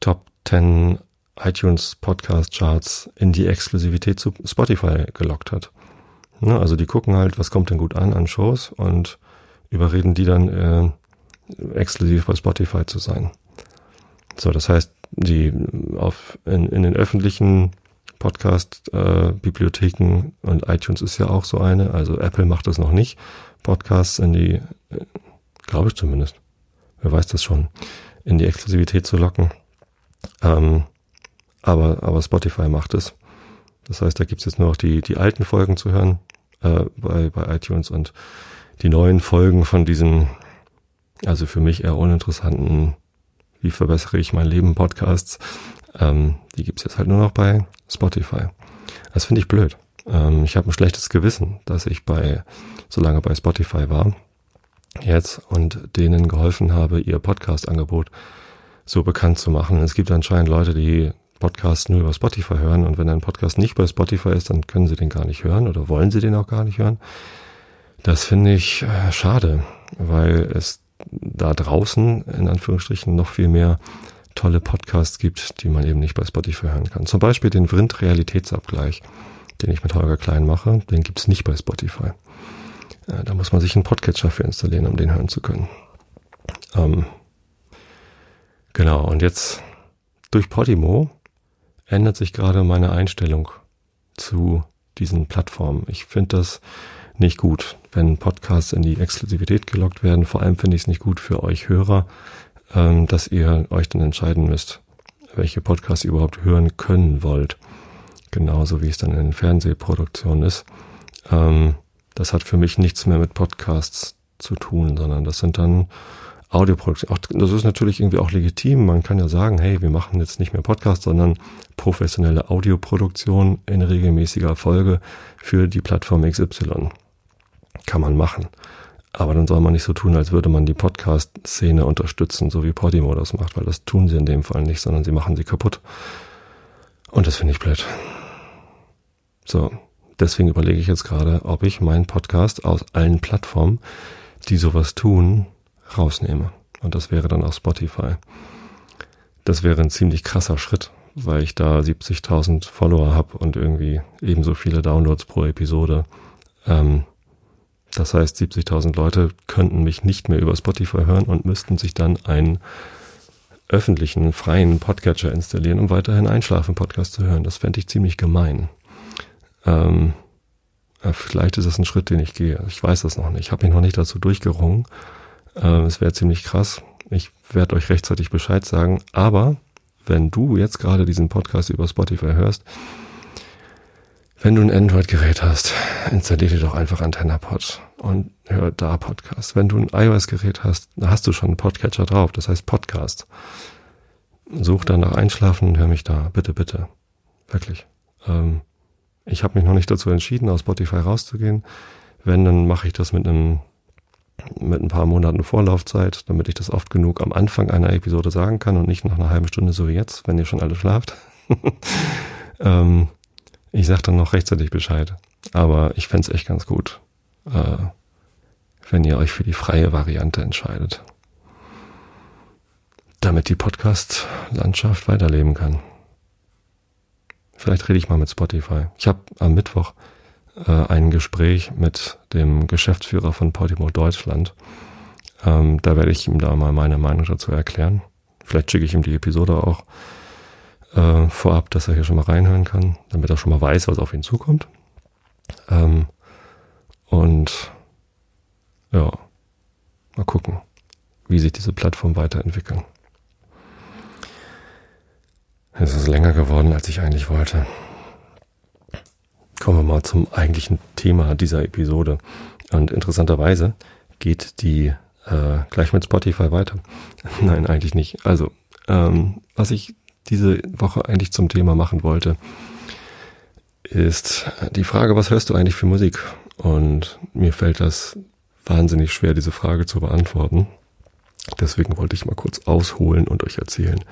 Speaker 1: Top 10 iTunes Podcast Charts in die Exklusivität zu Spotify gelockt hat. Ne, also die gucken halt, was kommt denn gut an an Shows und überreden die dann äh, exklusiv bei Spotify zu sein. So, das heißt, die auf in, in den öffentlichen Podcast-Bibliotheken äh, und iTunes ist ja auch so eine, also Apple macht das noch nicht, Podcasts in die, äh, glaube ich zumindest, wer weiß das schon, in die Exklusivität zu locken. Ähm, aber, aber Spotify macht es. Das heißt, da gibt's jetzt nur noch die, die alten Folgen zu hören äh, bei, bei iTunes und die neuen Folgen von diesen, also für mich eher uninteressanten, wie verbessere ich mein Leben Podcasts, ähm, die gibt's jetzt halt nur noch bei Spotify. Das finde ich blöd. Ähm, ich habe ein schlechtes Gewissen, dass ich bei so lange bei Spotify war jetzt und denen geholfen habe, ihr Podcast-Angebot so bekannt zu machen. Es gibt anscheinend Leute, die Podcasts nur über Spotify hören und wenn ein Podcast nicht bei Spotify ist, dann können sie den gar nicht hören oder wollen sie den auch gar nicht hören. Das finde ich äh, schade, weil es da draußen in Anführungsstrichen noch viel mehr tolle Podcasts gibt, die man eben nicht bei Spotify hören kann. Zum Beispiel den Vrind Realitätsabgleich, den ich mit Holger Klein mache, den gibt's nicht bei Spotify. Äh, da muss man sich einen Podcatcher für installieren, um den hören zu können. Ähm, genau, und jetzt durch Podimo ändert sich gerade meine Einstellung zu diesen Plattformen. Ich finde das nicht gut, wenn Podcasts in die Exklusivität gelockt werden. Vor allem finde ich es nicht gut für euch Hörer, ähm, dass ihr euch dann entscheiden müsst, welche Podcasts ihr überhaupt hören können wollt. Genauso wie es dann in Fernsehproduktionen ist. Ähm, das hat für mich nichts mehr mit Podcasts zu tun, sondern das sind dann Audioproduktion. Auch, das ist natürlich irgendwie auch legitim. Man kann ja sagen, hey, wir machen jetzt nicht mehr Podcast, sondern professionelle Audioproduktion in regelmäßiger Folge für die Plattform XY. Kann man machen. Aber dann soll man nicht so tun, als würde man die Podcast-Szene unterstützen, so wie Podimo das macht, weil das tun sie in dem Fall nicht, sondern sie machen sie kaputt. Und das finde ich blöd. So, deswegen überlege ich jetzt gerade, ob ich meinen Podcast aus allen Plattformen, die sowas tun, rausnehme. Und das wäre dann auch Spotify. Das wäre ein ziemlich krasser Schritt, weil ich da 70.000 Follower habe und irgendwie ebenso viele Downloads pro Episode. Ähm, das heißt, 70.000 Leute könnten mich nicht mehr über Spotify hören und müssten sich dann einen öffentlichen, freien Podcatcher installieren, um weiterhin Einschlafen-Podcast zu hören. Das fände ich ziemlich gemein. Ähm, vielleicht ist das ein Schritt, den ich gehe. Ich weiß das noch nicht. Ich habe mich noch nicht dazu durchgerungen. Äh, es wäre ziemlich krass. Ich werde euch rechtzeitig Bescheid sagen. Aber wenn du jetzt gerade diesen Podcast über Spotify hörst, wenn du ein Android-Gerät hast, installier dir doch einfach AntennaPod und hör da Podcast. Wenn du ein iOS-Gerät hast, hast du schon einen Podcatcher drauf, das heißt Podcast. Such dann nach Einschlafen und hör mich da, bitte, bitte. Wirklich. Ähm, ich habe mich noch nicht dazu entschieden, aus Spotify rauszugehen. Wenn, dann mache ich das mit einem mit ein paar Monaten Vorlaufzeit, damit ich das oft genug am Anfang einer Episode sagen kann und nicht nach einer halben Stunde so wie jetzt, wenn ihr schon alle schlaft. (laughs) ähm, ich sag dann noch rechtzeitig Bescheid. Aber ich fände echt ganz gut, äh, wenn ihr euch für die freie Variante entscheidet. Damit die Podcast-Landschaft weiterleben kann. Vielleicht rede ich mal mit Spotify. Ich habe am Mittwoch äh, ein Gespräch mit dem Geschäftsführer von Podimo Deutschland. Ähm, da werde ich ihm da mal meine Meinung dazu erklären. Vielleicht schicke ich ihm die Episode auch äh, vorab, dass er hier schon mal reinhören kann, damit er schon mal weiß, was auf ihn zukommt. Ähm, und ja, mal gucken, wie sich diese Plattform weiterentwickeln. Es ist länger geworden, als ich eigentlich wollte. Kommen wir mal zum eigentlichen Thema dieser Episode. Und interessanterweise geht die äh, gleich mit Spotify weiter. (laughs) Nein, eigentlich nicht. Also, ähm, was ich diese Woche eigentlich zum Thema machen wollte, ist die Frage, was hörst du eigentlich für Musik? Und mir fällt das wahnsinnig schwer, diese Frage zu beantworten. Deswegen wollte ich mal kurz ausholen und euch erzählen,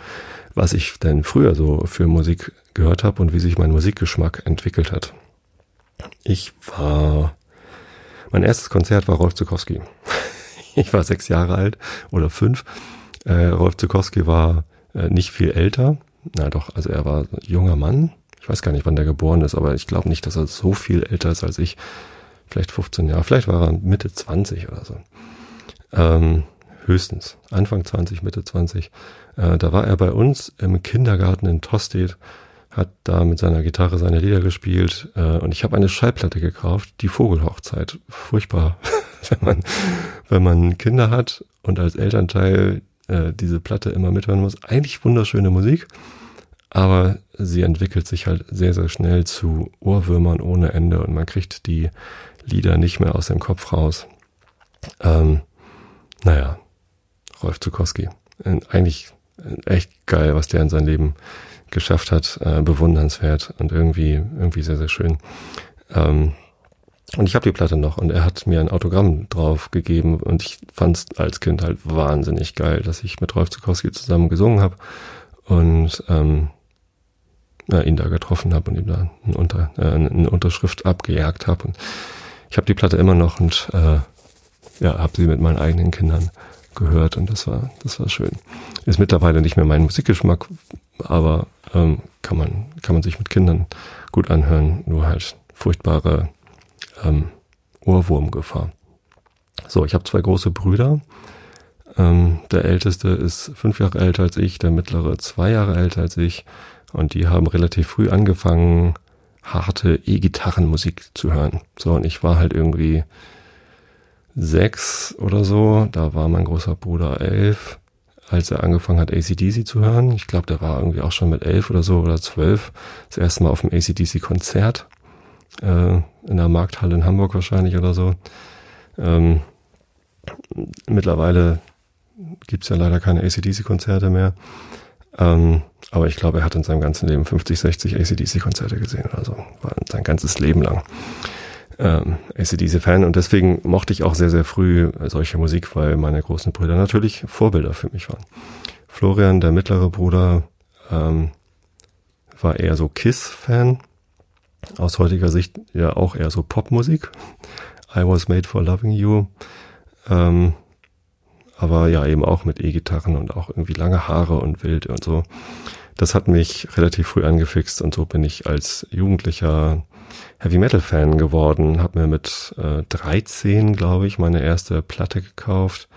Speaker 1: was ich denn früher so für Musik gehört habe und wie sich mein Musikgeschmack entwickelt hat. Ich war, mein erstes Konzert war Rolf Zukowski. (laughs) Ich war sechs Jahre alt oder fünf. Äh, Rolf Zukowski war äh, nicht viel älter. Na doch, also er war junger Mann. Ich weiß gar nicht, wann der geboren ist, aber ich glaube nicht, dass er so viel älter ist als ich. Vielleicht 15 Jahre, vielleicht war er Mitte 20 oder so. Ähm, höchstens. Anfang 20, Mitte 20. Äh, da war er bei uns im Kindergarten in Tostedt, hat da mit seiner Gitarre seine Lieder gespielt äh, und ich habe eine Schallplatte gekauft, die Vogelhochzeit. Furchtbar, (laughs) wenn man, wenn man Kinder hat und als Elternteil äh, diese Platte immer mithören muss. Eigentlich wunderschöne Musik, aber sie entwickelt sich halt sehr, sehr schnell zu Ohrwürmern ohne Ende und man kriegt die Lieder nicht mehr aus dem Kopf raus. Ähm, naja, Rolf Zukowski. Eigentlich echt geil, was der in seinem Leben geschafft hat, äh, bewundernswert und irgendwie, irgendwie sehr, sehr schön. Ähm, und ich habe die Platte noch und er hat mir ein Autogramm drauf gegeben und ich fand es als Kind halt wahnsinnig geil, dass ich mit Rolf Zukowski zusammen gesungen habe und ähm, ja, ihn da getroffen habe und ihm da eine, Unter, äh, eine Unterschrift abgejagt habe. Und ich habe die Platte immer noch und äh, ja, habe sie mit meinen eigenen Kindern gehört und das war, das war schön. Ist mittlerweile nicht mehr mein Musikgeschmack, aber ähm, kann man, kann man sich mit Kindern gut anhören, nur halt furchtbare ähm, Ohrwurmgefahr. So, ich habe zwei große Brüder. Ähm, der älteste ist fünf Jahre älter als ich, der mittlere zwei Jahre älter als ich. Und die haben relativ früh angefangen, harte E-Gitarrenmusik zu hören. So, und ich war halt irgendwie sechs oder so, da war mein großer Bruder elf, als er angefangen hat, ACDC zu hören. Ich glaube, der war irgendwie auch schon mit elf oder so oder zwölf das erste Mal auf dem ACDC-Konzert äh, in der Markthalle in Hamburg wahrscheinlich oder so. Ähm, mittlerweile gibt's ja leider keine ACDC-Konzerte mehr. Ähm, aber ich glaube, er hat in seinem ganzen Leben 50, 60 ACDC-Konzerte gesehen oder so. War sein ganzes Leben lang ähm, ACDC-Fan und deswegen mochte ich auch sehr, sehr früh solche Musik, weil meine großen Brüder natürlich Vorbilder für mich waren. Florian, der mittlere Bruder, ähm, war eher so Kiss-Fan. Aus heutiger Sicht ja auch eher so Popmusik. I was made for loving you. Ähm, aber ja, eben auch mit E-Gitarren und auch irgendwie lange Haare und wild und so. Das hat mich relativ früh angefixt und so bin ich als Jugendlicher Heavy Metal Fan geworden, habe mir mit äh, 13, glaube ich, meine erste Platte gekauft.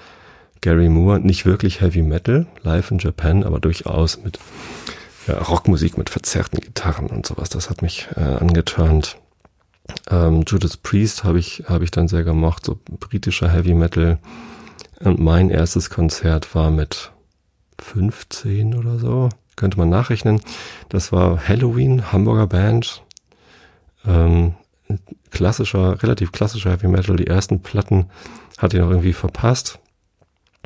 Speaker 1: Gary Moore, nicht wirklich Heavy Metal, live in Japan, aber durchaus mit Rockmusik mit verzerrten Gitarren und sowas. Das hat mich äh, angeturnt. Ähm, Judas Priest habe ich habe ich dann sehr gemocht, so britischer Heavy Metal. Und mein erstes Konzert war mit 15 oder so, könnte man nachrechnen. Das war Halloween, Hamburger Band, ähm, klassischer, relativ klassischer Heavy Metal. Die ersten Platten hat ich noch irgendwie verpasst.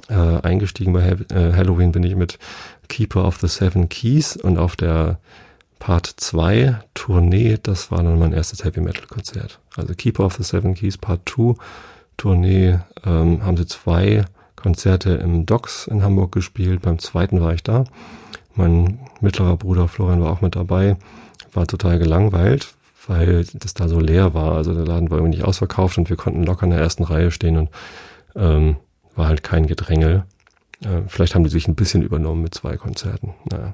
Speaker 1: Äh, eingestiegen bei Heavy, äh, Halloween bin ich mit Keeper of the Seven Keys und auf der Part 2 Tournee, das war dann mein erstes Heavy Metal Konzert. Also Keeper of the Seven Keys Part 2 Tournee ähm, haben sie zwei Konzerte im Docks in Hamburg gespielt. Beim zweiten war ich da. Mein mittlerer Bruder Florian war auch mit dabei. War total gelangweilt, weil das da so leer war. Also der Laden war irgendwie nicht ausverkauft und wir konnten locker in der ersten Reihe stehen und ähm, war halt kein Gedränge. Äh, vielleicht haben die sich ein bisschen übernommen mit zwei Konzerten. Naja.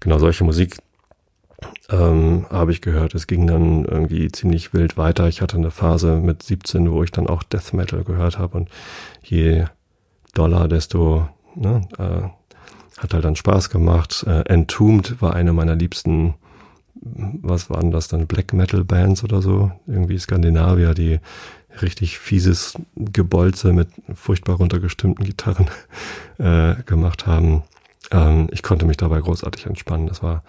Speaker 1: Genau solche Musik ähm, habe ich gehört. Es ging dann irgendwie ziemlich wild weiter. Ich hatte eine Phase mit 17, wo ich dann auch Death Metal gehört habe und je Dollar, desto ne, äh, hat halt dann Spaß gemacht. Äh, Entombed war eine meiner liebsten was waren das dann, Black Metal Bands oder so, irgendwie Skandinavier, die richtig fieses Gebolze mit furchtbar runtergestimmten Gitarren (laughs) äh, gemacht haben. Ähm, ich konnte mich dabei großartig entspannen. Das war,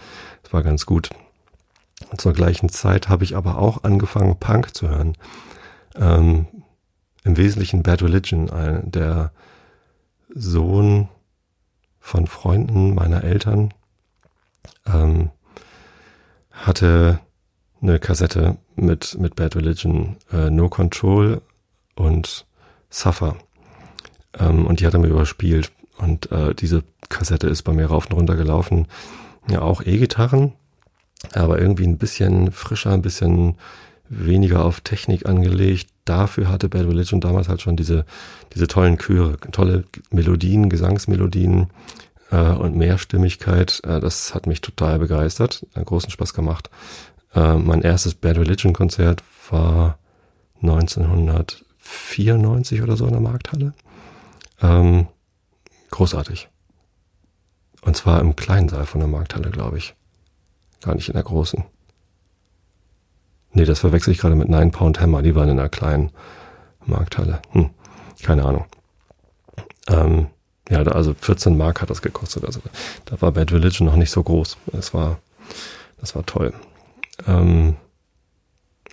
Speaker 1: das war ganz gut. Und zur gleichen Zeit habe ich aber auch angefangen, Punk zu hören. Ähm, Im Wesentlichen Bad Religion, ein, der Sohn von Freunden meiner Eltern, ähm, hatte eine Kassette mit, mit Bad Religion, äh, No Control und Suffer. Ähm, und die hat er mir überspielt. Und äh, diese Kassette ist bei mir rauf und runter gelaufen. Ja, auch E-Gitarren, aber irgendwie ein bisschen frischer, ein bisschen weniger auf Technik angelegt. Dafür hatte Bad Religion damals halt schon diese, diese tollen Chöre, tolle Melodien, Gesangsmelodien äh, und Mehrstimmigkeit. Äh, das hat mich total begeistert, einen großen Spaß gemacht. Äh, mein erstes Bad Religion Konzert war 1994 oder so in der Markthalle. Ähm, großartig. Und zwar im kleinen Saal von der Markthalle, glaube ich. Gar nicht in der großen. Nee, das verwechsel ich gerade mit Nine Pound Hammer. Die waren in der kleinen Markthalle. Hm, keine Ahnung. Ähm, ja, also 14 Mark hat das gekostet. Also da war Bad Religion noch nicht so groß. Das war, das war toll. Ähm,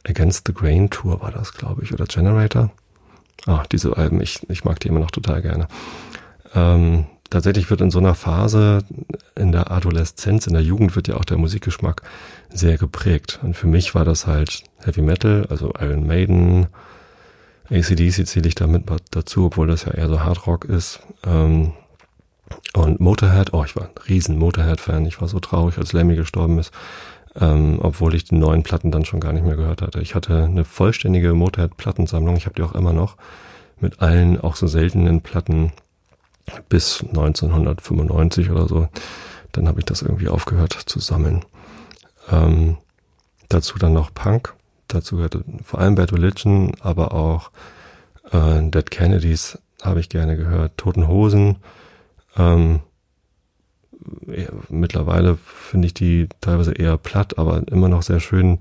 Speaker 1: Against the Grain Tour war das, glaube ich, oder Generator. Ah, diese Alben, ich, ich mag die immer noch total gerne. Ähm, tatsächlich wird in so einer Phase in der Adoleszenz, in der Jugend wird ja auch der Musikgeschmack sehr geprägt. Und für mich war das halt Heavy Metal, also Iron Maiden, ACDC zähle ich damit dazu, obwohl das ja eher so Hardrock ist. Ähm, und Motorhead, oh, ich war ein riesen Motorhead-Fan. Ich war so traurig, als Lemmy gestorben ist, ähm, obwohl ich die neuen Platten dann schon gar nicht mehr gehört hatte. Ich hatte eine vollständige Motorhead-Plattensammlung, ich habe die auch immer noch, mit allen auch so seltenen Platten bis 1995 oder so. Dann habe ich das irgendwie aufgehört zu sammeln. Ähm, dazu dann noch Punk. Dazu gehörte vor allem Bad Religion, aber auch äh, Dead Kennedys habe ich gerne gehört. Toten Hosen. Ähm, ja, mittlerweile finde ich die teilweise eher platt, aber immer noch sehr schön.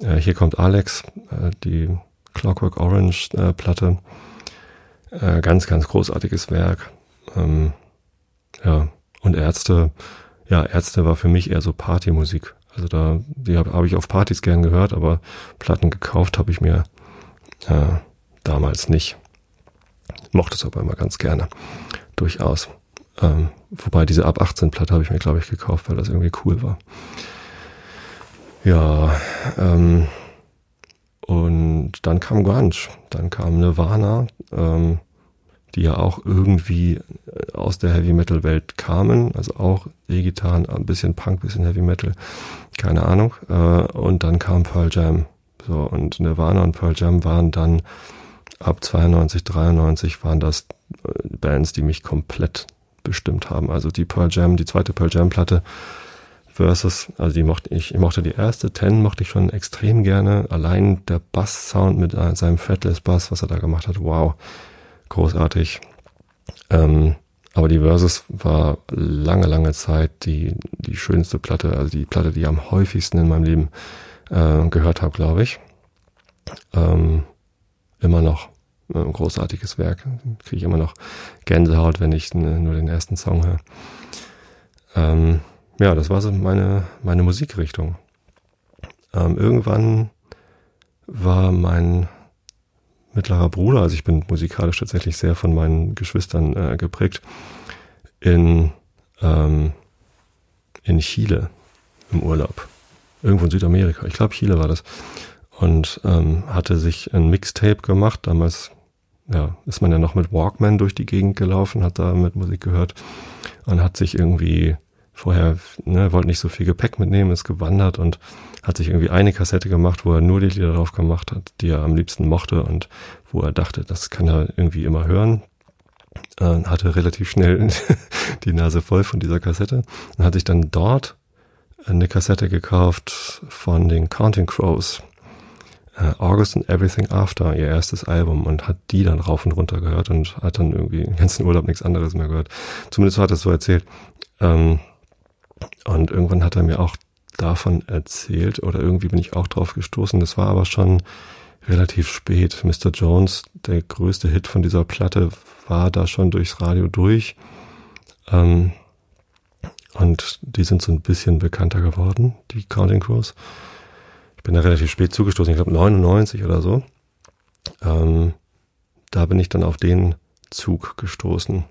Speaker 1: Äh, hier kommt Alex, äh, die Clockwork Orange äh, Platte. Äh, ganz, ganz großartiges Werk. Ähm, ja, und Ärzte, ja, Ärzte war für mich eher so Partymusik. Also da, die habe hab ich auf Partys gern gehört, aber Platten gekauft habe ich mir äh, damals nicht. Mochte es aber immer ganz gerne. Durchaus. Ähm, wobei diese ab 18 Platte habe ich mir, glaube ich, gekauft, weil das irgendwie cool war. Ja, ähm, und dann kam Grunge, dann kam Nirvana, ähm, die ja auch irgendwie äh, aus der Heavy Metal Welt kamen, also auch E-Gitarren, ein bisschen Punk, bisschen Heavy Metal, keine Ahnung. Äh, und dann kam Pearl Jam. So, und Nirvana und Pearl Jam waren dann ab 92, 93 waren das äh, Bands, die mich komplett bestimmt haben. Also die Pearl Jam, die zweite Pearl Jam Platte versus, also die mochte ich, ich mochte die erste, Ten mochte ich schon extrem gerne. Allein der Bass-Sound mit seinem Fretless Bass, was er da gemacht hat, wow großartig. Ähm, aber die Versus war lange, lange Zeit die, die schönste Platte, also die Platte, die ich am häufigsten in meinem Leben äh, gehört habe, glaube ich. Ähm, immer noch ein großartiges Werk. Kriege ich immer noch Gänsehaut, wenn ich nur den ersten Song höre. Ähm, ja, das war so meine, meine Musikrichtung. Ähm, irgendwann war mein mittlerer Bruder, also ich bin musikalisch tatsächlich sehr von meinen Geschwistern äh, geprägt, in, ähm, in Chile im Urlaub. Irgendwo in Südamerika. Ich glaube, Chile war das. Und ähm, hatte sich ein Mixtape gemacht. Damals ja, ist man ja noch mit Walkman durch die Gegend gelaufen, hat da mit Musik gehört und hat sich irgendwie vorher, ne, wollte nicht so viel Gepäck mitnehmen, ist gewandert und hat sich irgendwie eine Kassette gemacht, wo er nur die Lieder drauf gemacht hat, die er am liebsten mochte und wo er dachte, das kann er irgendwie immer hören. Äh, hatte relativ schnell (laughs) die Nase voll von dieser Kassette und hat sich dann dort eine Kassette gekauft von den Counting Crows. Uh, August and Everything After, ihr erstes Album, und hat die dann rauf und runter gehört und hat dann irgendwie den ganzen Urlaub nichts anderes mehr gehört. Zumindest hat er es so erzählt. Ähm, und irgendwann hat er mir auch davon erzählt oder irgendwie bin ich auch drauf gestoßen. Das war aber schon relativ spät. Mr. Jones, der größte Hit von dieser Platte, war da schon durchs Radio durch. Ähm, Und die sind so ein bisschen bekannter geworden, die Counting Crows. Ich bin da relativ spät zugestoßen, ich glaube 99 oder so. Ähm, da bin ich dann auf den Zug gestoßen.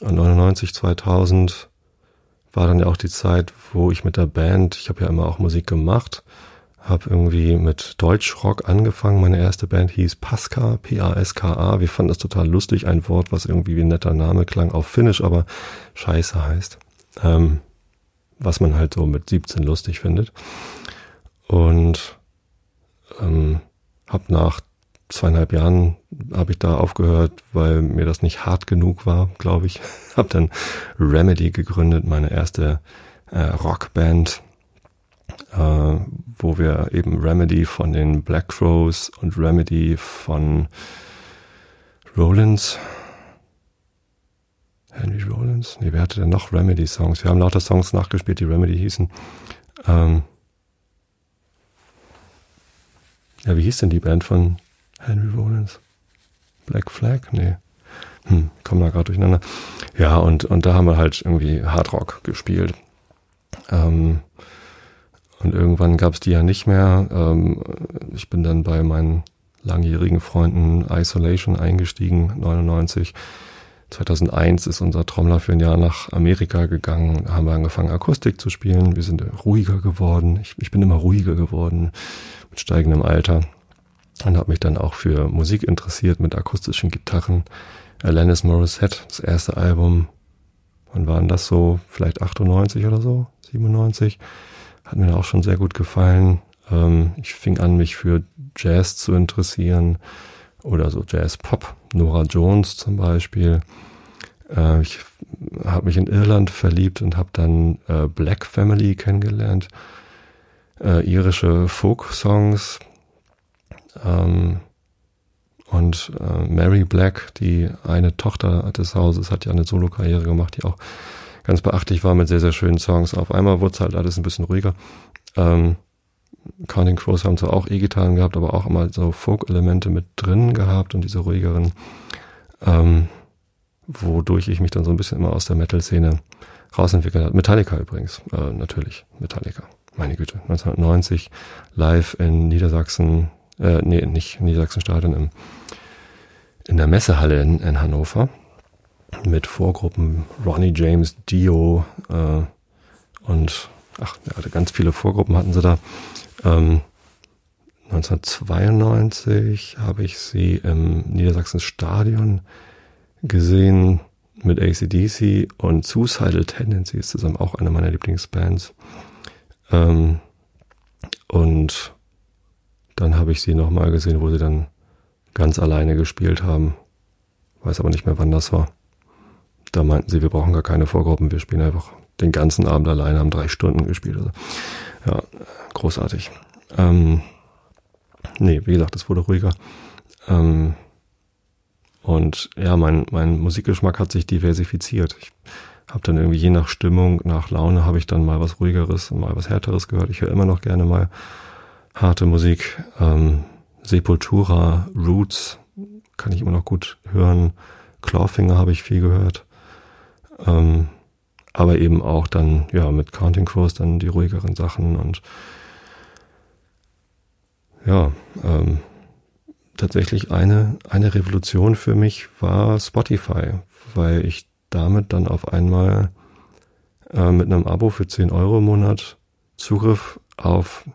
Speaker 1: Und 99, 2000 war dann ja auch die Zeit, wo ich mit der Band, ich habe ja immer auch Musik gemacht, habe irgendwie mit Deutschrock angefangen. Meine erste Band hieß Pasca, P-A-S-K-A. Wir fanden das total lustig, ein Wort, was irgendwie wie ein netter Name klang, auf Finnisch, aber scheiße heißt. Ähm, was man halt so mit 17 lustig findet. Und ähm, habe nach zweieinhalb Jahren habe ich da aufgehört, weil mir das nicht hart genug war, glaube ich. (laughs) habe dann Remedy gegründet, meine erste äh, Rockband, äh, wo wir eben Remedy von den Black Crows und Remedy von Rollins. Henry Rollins? Nee, wer hatte denn noch Remedy-Songs? Wir haben lauter Songs nachgespielt, die Remedy hießen. Ähm ja, wie hieß denn die Band von Henry Rollins? Black Flag? Nee. Hm, kommen da gerade durcheinander. Ja, und, und da haben wir halt irgendwie Hardrock gespielt. Ähm, und irgendwann gab es die ja nicht mehr. Ähm, ich bin dann bei meinen langjährigen Freunden Isolation eingestiegen, 99. 2001 ist unser Trommler für ein Jahr nach Amerika gegangen. Da haben wir angefangen, Akustik zu spielen. Wir sind ruhiger geworden. Ich, ich bin immer ruhiger geworden mit steigendem Alter. Und habe mich dann auch für Musik interessiert mit akustischen Gitarren. Alanis Morissette, das erste Album. Wann waren das so? Vielleicht 98 oder so? 97? Hat mir auch schon sehr gut gefallen. Ähm, ich fing an, mich für Jazz zu interessieren oder so Jazz-Pop. Nora Jones zum Beispiel. Äh, ich habe mich in Irland verliebt und habe dann äh, Black Family kennengelernt. Äh, irische Folk-Songs. Ähm, und äh, Mary Black, die eine Tochter des Hauses, hat ja eine Solo-Karriere gemacht, die auch ganz beachtlich war mit sehr, sehr schönen Songs. Auf einmal wurde es halt alles ein bisschen ruhiger. Ähm, Counting Crows haben zwar auch E-Gitarren gehabt, aber auch immer so Folk-Elemente mit drin gehabt und diese ruhigeren, ähm, wodurch ich mich dann so ein bisschen immer aus der Metal-Szene rausentwickelt habe. Metallica übrigens, äh, natürlich, Metallica. Meine Güte, 1990 live in Niedersachsen, äh, nee, nicht Niedersachsenstadion, im, in der Messehalle in, in Hannover mit Vorgruppen Ronnie James Dio äh, und ach, ja, ganz viele Vorgruppen hatten sie da. Ähm, 1992 habe ich sie im Niedersachsen Stadion gesehen mit ACDC und Suicidal Tendencies zusammen auch eine meiner Lieblingsbands. Ähm, und dann habe ich sie nochmal gesehen, wo sie dann ganz alleine gespielt haben. Weiß aber nicht mehr, wann das war. Da meinten sie, wir brauchen gar keine Vorgruppen, wir spielen einfach den ganzen Abend alleine, haben drei Stunden gespielt. Also, ja, großartig. Ähm, nee, wie gesagt, es wurde ruhiger. Ähm, und ja, mein, mein Musikgeschmack hat sich diversifiziert. Ich habe dann irgendwie je nach Stimmung, nach Laune, habe ich dann mal was ruhigeres und mal was härteres gehört. Ich höre immer noch gerne mal harte Musik. Ähm, Sepultura, Roots kann ich immer noch gut hören. Clawfinger habe ich viel gehört. Ähm, aber eben auch dann, ja, mit Counting Crows dann die ruhigeren Sachen und ja, ähm, tatsächlich eine, eine Revolution für mich war Spotify, weil ich damit dann auf einmal äh, mit einem Abo für 10 Euro im Monat Zugriff auf,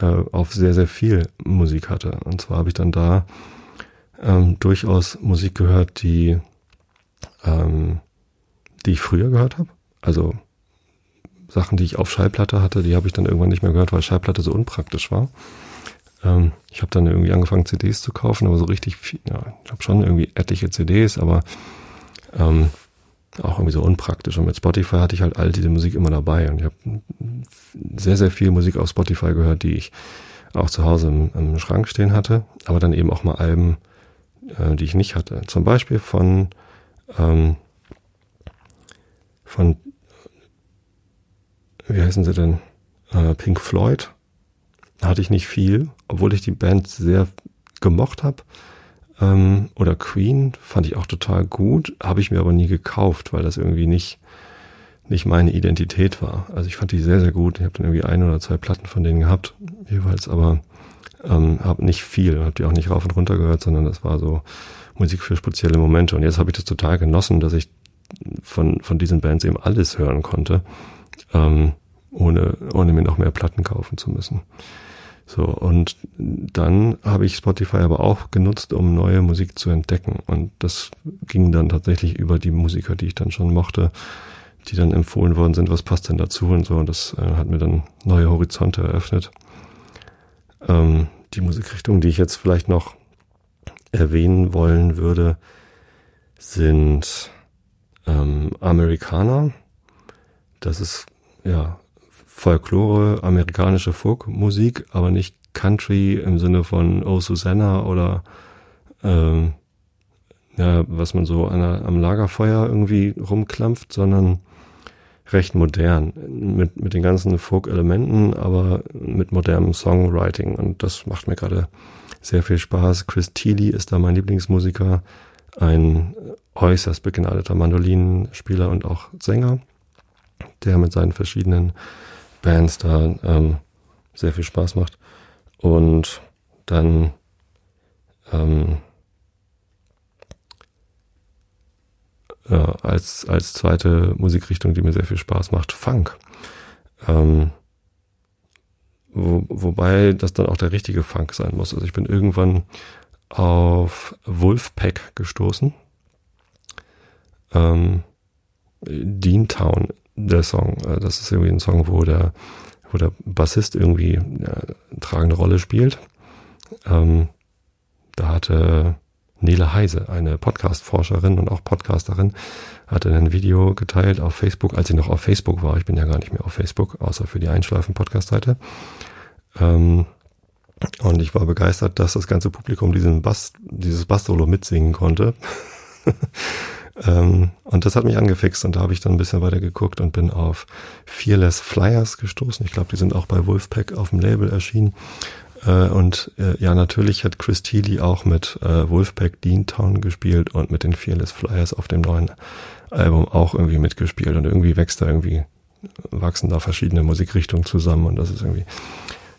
Speaker 1: äh, auf sehr, sehr viel Musik hatte. Und zwar habe ich dann da ähm, durchaus Musik gehört, die ähm, die ich früher gehört habe. Also Sachen, die ich auf Schallplatte hatte, die habe ich dann irgendwann nicht mehr gehört, weil Schallplatte so unpraktisch war. Ähm, ich habe dann irgendwie angefangen, CDs zu kaufen, aber so richtig viel, ja, ich habe schon irgendwie etliche CDs, aber ähm, auch irgendwie so unpraktisch. Und mit Spotify hatte ich halt all diese Musik immer dabei. Und ich habe sehr, sehr viel Musik auf Spotify gehört, die ich auch zu Hause im, im Schrank stehen hatte, aber dann eben auch mal Alben, äh, die ich nicht hatte. Zum Beispiel von ähm, von, wie heißen sie denn, äh, Pink Floyd. Hatte ich nicht viel, obwohl ich die Band sehr gemocht habe. Ähm, oder Queen fand ich auch total gut, habe ich mir aber nie gekauft, weil das irgendwie nicht, nicht meine Identität war. Also ich fand die sehr, sehr gut. Ich habe dann irgendwie ein oder zwei Platten von denen gehabt, jeweils, aber ähm, habe nicht viel, habe die auch nicht rauf und runter gehört, sondern das war so Musik für spezielle Momente. Und jetzt habe ich das total genossen, dass ich von, von diesen Bands eben alles hören konnte, ähm, ohne, ohne mir noch mehr Platten kaufen zu müssen. So, und dann habe ich Spotify aber auch genutzt, um neue Musik zu entdecken. Und das ging dann tatsächlich über die Musiker, die ich dann schon mochte, die dann empfohlen worden sind, was passt denn dazu und so. Und das äh, hat mir dann neue Horizonte eröffnet. Ähm, die Musikrichtung, die ich jetzt vielleicht noch erwähnen wollen würde, sind ähm, Amerikaner. Das ist ja Folklore, amerikanische Folkmusik, aber nicht Country im Sinne von Oh Susanna oder ähm, ja, was man so an, am Lagerfeuer irgendwie rumklampft, sondern recht modern mit, mit den ganzen Folk-Elementen, aber mit modernem Songwriting und das macht mir gerade sehr viel Spaß. Chris Thiele ist da mein Lieblingsmusiker, ein äußerst begnadeter Mandolinenspieler und auch Sänger, der mit seinen verschiedenen Bands da ähm, sehr viel Spaß macht. Und dann ähm, ja, als, als zweite Musikrichtung, die mir sehr viel Spaß macht, Funk. Ähm, wo, wobei das dann auch der richtige Funk sein muss. Also ich bin irgendwann auf Wolfpack gestoßen. Ähm, Dean Town der Song. Äh, das ist irgendwie ein Song, wo der, wo der Bassist irgendwie eine tragende Rolle spielt. Ähm, da hatte Nele Heise, eine Podcast-Forscherin und auch Podcasterin, hatte ein Video geteilt auf Facebook, als ich noch auf Facebook war. Ich bin ja gar nicht mehr auf Facebook, außer für die Einschleifen-Podcast-Seite. Ähm, und ich war begeistert, dass das ganze Publikum diesen Bass, dieses Bass-Solo mitsingen konnte. (laughs) Ähm, und das hat mich angefixt und da habe ich dann ein bisschen weiter geguckt und bin auf Fearless Flyers gestoßen. Ich glaube, die sind auch bei Wolfpack auf dem Label erschienen. Äh, und äh, ja, natürlich hat Chris Thiele auch mit äh, Wolfpack Dean Town gespielt und mit den Fearless Flyers auf dem neuen Album auch irgendwie mitgespielt. Und irgendwie wächst da irgendwie, wachsen da verschiedene Musikrichtungen zusammen und das ist irgendwie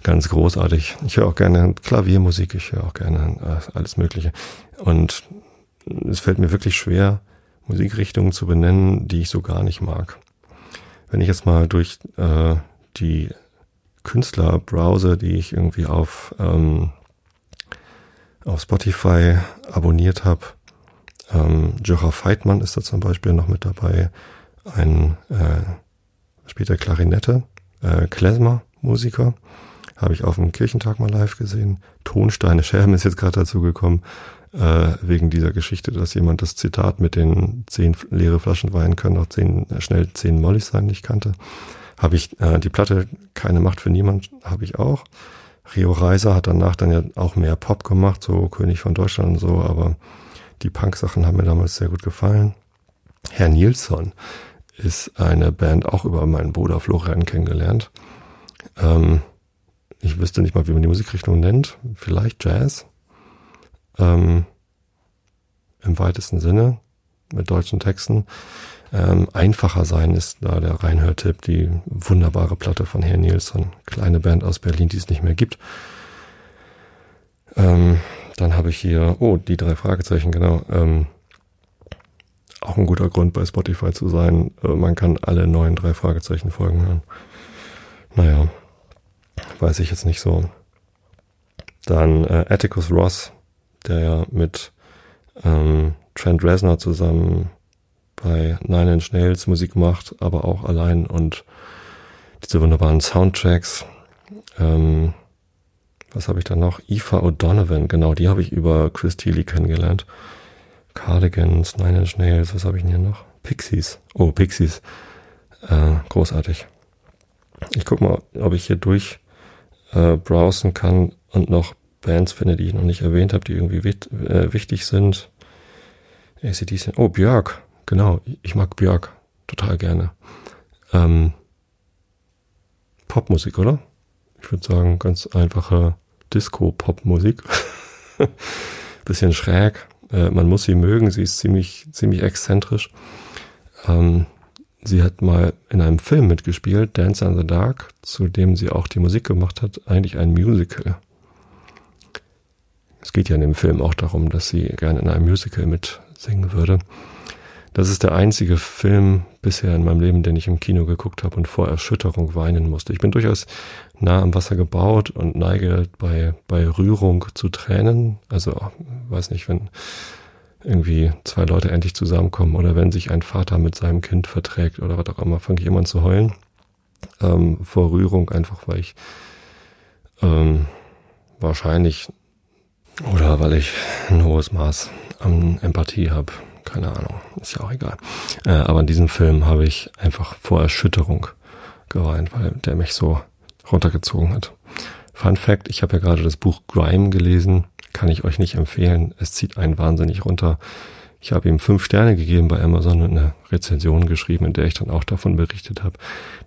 Speaker 1: ganz großartig. Ich höre auch gerne Klaviermusik, ich höre auch gerne äh, alles Mögliche. Und es fällt mir wirklich schwer, Musikrichtungen zu benennen, die ich so gar nicht mag. Wenn ich jetzt mal durch äh, die Künstler browse, die ich irgendwie auf, ähm, auf Spotify abonniert habe, ähm, Jocha Feitmann ist da zum Beispiel noch mit dabei, ein äh, später Klarinette, äh, Klezmer-Musiker, habe ich auf dem Kirchentag mal live gesehen. Tonsteine Scherben ist jetzt gerade dazu gekommen äh, wegen dieser Geschichte, dass jemand das Zitat mit den zehn leere Flaschen Wein können auch zehn, äh, schnell zehn Mollys sein nicht kannte. Habe ich äh, die Platte Keine Macht für niemand, habe ich auch. Rio Reiser hat danach dann ja auch mehr Pop gemacht, so König von Deutschland und so, aber die Punk-Sachen haben mir damals sehr gut gefallen. Herr Nilsson ist eine Band auch über meinen Bruder Florian kennengelernt. Ähm, ich wüsste nicht mal, wie man die Musikrichtung nennt. Vielleicht Jazz ähm, im weitesten Sinne mit deutschen Texten. Ähm, einfacher sein ist da der Reinhörtipp, die wunderbare Platte von Herrn Nielsen, kleine Band aus Berlin, die es nicht mehr gibt. Ähm, dann habe ich hier, oh, die drei Fragezeichen, genau. Ähm, auch ein guter Grund bei Spotify zu sein. Äh, man kann alle neuen drei Fragezeichen Folgen hören. Naja, weiß ich jetzt nicht so. Dann äh, Atticus Ross, der ja mit ähm, Trent Reznor zusammen bei Nine Inch Nails Musik macht, aber auch allein und diese wunderbaren Soundtracks. Ähm, was habe ich da noch? Eva O'Donovan, genau, die habe ich über Chris Thiele kennengelernt. Cardigans, Nine Inch Nails, was habe ich denn hier noch? Pixies. Oh, Pixies. Äh, großartig. Ich guck mal, ob ich hier durch äh, browsen kann und noch Bands finde, die ich noch nicht erwähnt habe, die irgendwie wit, äh, wichtig sind. ACDC. Oh, Björk. Genau. Ich mag Björk total gerne. Ähm, Popmusik, oder? Ich würde sagen, ganz einfache Disco-Popmusik. (laughs) Bisschen schräg. Äh, man muss sie mögen. Sie ist ziemlich, ziemlich exzentrisch. Ähm, sie hat mal in einem Film mitgespielt, Dance in the Dark, zu dem sie auch die Musik gemacht hat, eigentlich ein Musical. Es geht ja in dem Film auch darum, dass sie gerne in einem Musical mitsingen würde. Das ist der einzige Film bisher in meinem Leben, den ich im Kino geguckt habe und vor Erschütterung weinen musste. Ich bin durchaus nah am Wasser gebaut und neige bei, bei Rührung zu Tränen. Also, weiß nicht, wenn irgendwie zwei Leute endlich zusammenkommen oder wenn sich ein Vater mit seinem Kind verträgt oder was auch immer, fange ich immer an zu heulen. Ähm, vor Rührung einfach, weil ich ähm, wahrscheinlich oder weil ich ein hohes Maß an Empathie habe keine Ahnung, ist ja auch egal. Äh, aber in diesem Film habe ich einfach vor Erschütterung geweint, weil der mich so runtergezogen hat. Fun Fact, ich habe ja gerade das Buch Grime gelesen, kann ich euch nicht empfehlen. Es zieht einen wahnsinnig runter. Ich habe ihm fünf Sterne gegeben bei Amazon und eine Rezension geschrieben, in der ich dann auch davon berichtet habe,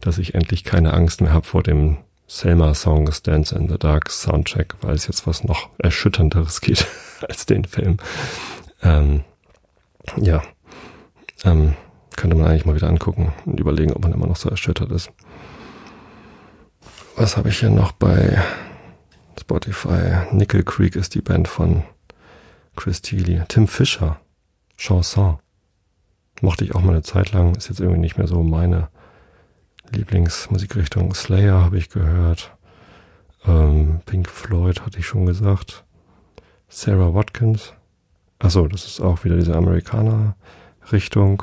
Speaker 1: dass ich endlich keine Angst mehr habe vor dem Selma-Song Dance in the Dark Soundtrack, weil es jetzt was noch erschütternderes geht (laughs) als den Film. Ähm, ja, ähm, könnte man eigentlich mal wieder angucken und überlegen, ob man immer noch so erschüttert ist. Was habe ich hier noch bei Spotify? Nickel Creek ist die Band von Chris Thiele. Tim Fischer, Chanson. Mochte ich auch mal eine Zeit lang, ist jetzt irgendwie nicht mehr so meine Lieblingsmusikrichtung. Slayer habe ich gehört. Ähm, Pink Floyd hatte ich schon gesagt. Sarah Watkins Achso, das ist auch wieder diese Amerikaner-Richtung.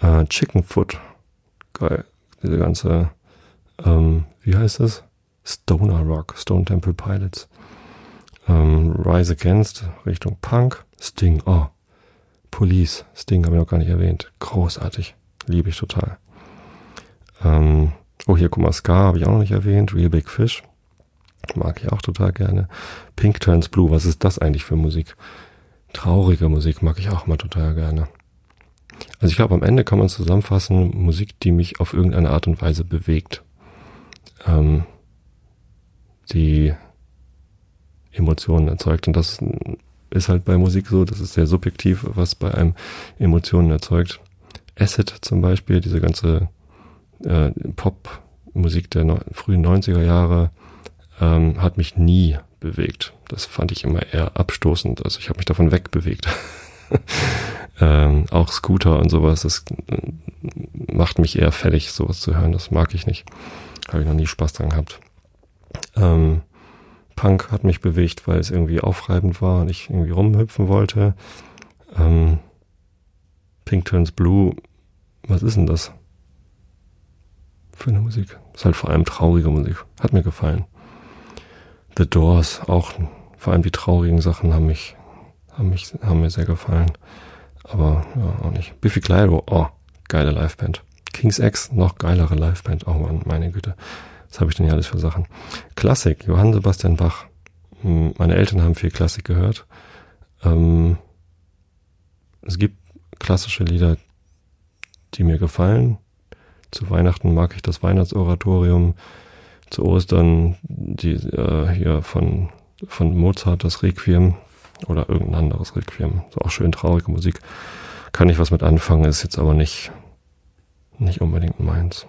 Speaker 1: Äh, Chicken Foot. Geil. Diese ganze, ähm, wie heißt das? Stoner Rock, Stone Temple Pilots. Ähm, Rise Against, Richtung Punk. Sting, oh. Police, Sting habe ich noch gar nicht erwähnt. Großartig. Liebe ich total. Ähm, oh, hier, guck mal, Ska habe ich auch noch nicht erwähnt. Real Big Fish. Mag ich auch total gerne. Pink Turns Blue, was ist das eigentlich für Musik? Traurige Musik mag ich auch immer total gerne. Also ich glaube, am Ende kann man zusammenfassen, Musik, die mich auf irgendeine Art und Weise bewegt. Ähm, die Emotionen erzeugt. Und das ist halt bei Musik so, das ist sehr subjektiv, was bei einem Emotionen erzeugt. Acid zum Beispiel, diese ganze äh, Pop-Musik der no frühen 90er Jahre, ähm, hat mich nie bewegt. Das fand ich immer eher abstoßend. Also ich habe mich davon wegbewegt. (laughs) ähm, auch Scooter und sowas, das äh, macht mich eher fertig, sowas zu hören. Das mag ich nicht. Habe ich noch nie Spaß dran gehabt. Ähm, Punk hat mich bewegt, weil es irgendwie aufreibend war und ich irgendwie rumhüpfen wollte. Ähm, Pink Turns Blue, was ist denn das? Für eine Musik. Ist halt vor allem traurige Musik. Hat mir gefallen. The Doors, auch vor allem die traurigen Sachen haben mich, haben mich, haben mir sehr gefallen. Aber ja, auch nicht. Biffy Clyro, oh, geile Liveband. King's X, noch geilere Liveband. Oh man, meine Güte. Was habe ich denn hier alles für Sachen? Klassik, Johann Sebastian Bach. Hm, meine Eltern haben viel Klassik gehört. Ähm, es gibt klassische Lieder, die mir gefallen. Zu Weihnachten mag ich das Weihnachtsoratorium zu Ostern die äh, hier von, von Mozart das Requiem oder irgendein anderes Requiem. So auch schön traurige Musik. Kann ich was mit anfangen, ist jetzt aber nicht, nicht unbedingt meins.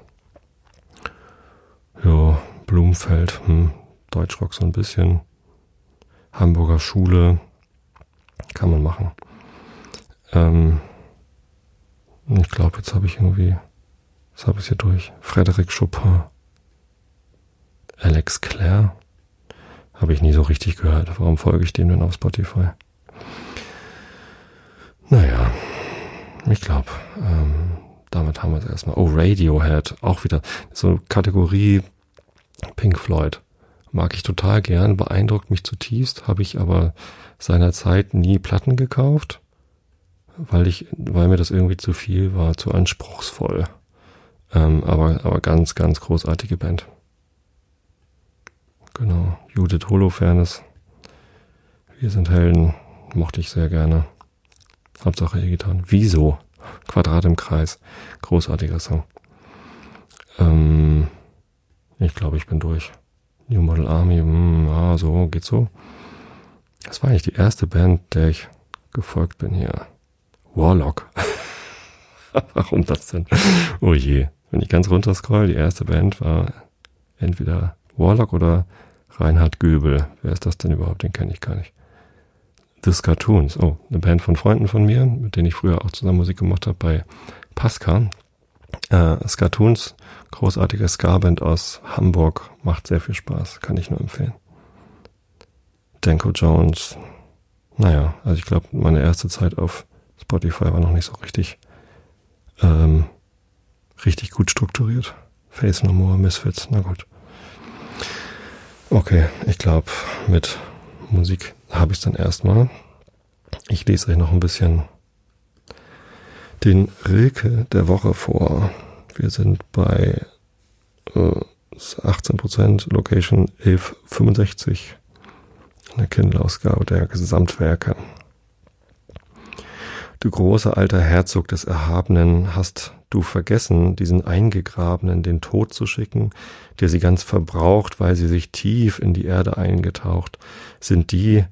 Speaker 1: Ja, Blumenfeld, hm, Deutschrock so ein bisschen. Hamburger Schule, kann man machen. Ähm, ich glaube, jetzt habe ich irgendwie, was habe ich hier durch? Frédéric Chopin. Alex Clare? Habe ich nie so richtig gehört. Warum folge ich dem denn auf Spotify? Naja, ich glaube, ähm, damit haben wir es erstmal. Oh, Radiohead, auch wieder so Kategorie Pink Floyd. Mag ich total gern, beeindruckt mich zutiefst, habe ich aber seinerzeit nie Platten gekauft, weil ich, weil mir das irgendwie zu viel war, zu anspruchsvoll. Ähm, aber, aber ganz, ganz großartige Band. Genau, Judith Holofernes. Wir sind Helden, mochte ich sehr gerne. Hauptsache E-Gitarren. Wieso? Quadrat im Kreis. Großartiger Song. Ähm, ich glaube, ich bin durch. New Model Army, mh, ah, so, geht so. Das war eigentlich die erste Band, der ich gefolgt bin hier. Warlock. (laughs) Warum das denn? Oh je. Wenn ich ganz runter scroll, die erste Band war entweder Warlock oder Reinhard Göbel. Wer ist das denn überhaupt? Den kenne ich gar nicht. The Cartoons. Oh, eine Band von Freunden von mir, mit denen ich früher auch zusammen Musik gemacht habe bei Pascal. Äh, Cartoons, großartige Ska-Band aus Hamburg, macht sehr viel Spaß, kann ich nur empfehlen. Danko Jones, naja, also ich glaube, meine erste Zeit auf Spotify war noch nicht so richtig, ähm, richtig gut strukturiert. Face No More, Misfits, na gut. Okay, ich glaube, mit Musik habe ich es dann erstmal. Ich lese euch noch ein bisschen den Rilke der Woche vor. Wir sind bei äh, 18% Location 1165. Eine Kindle-Ausgabe der Gesamtwerke. Du großer alter Herzog des Erhabenen, hast du vergessen, diesen Eingegrabenen den Tod zu schicken, der sie ganz verbraucht, weil sie sich tief in die Erde eingetaucht, sind die,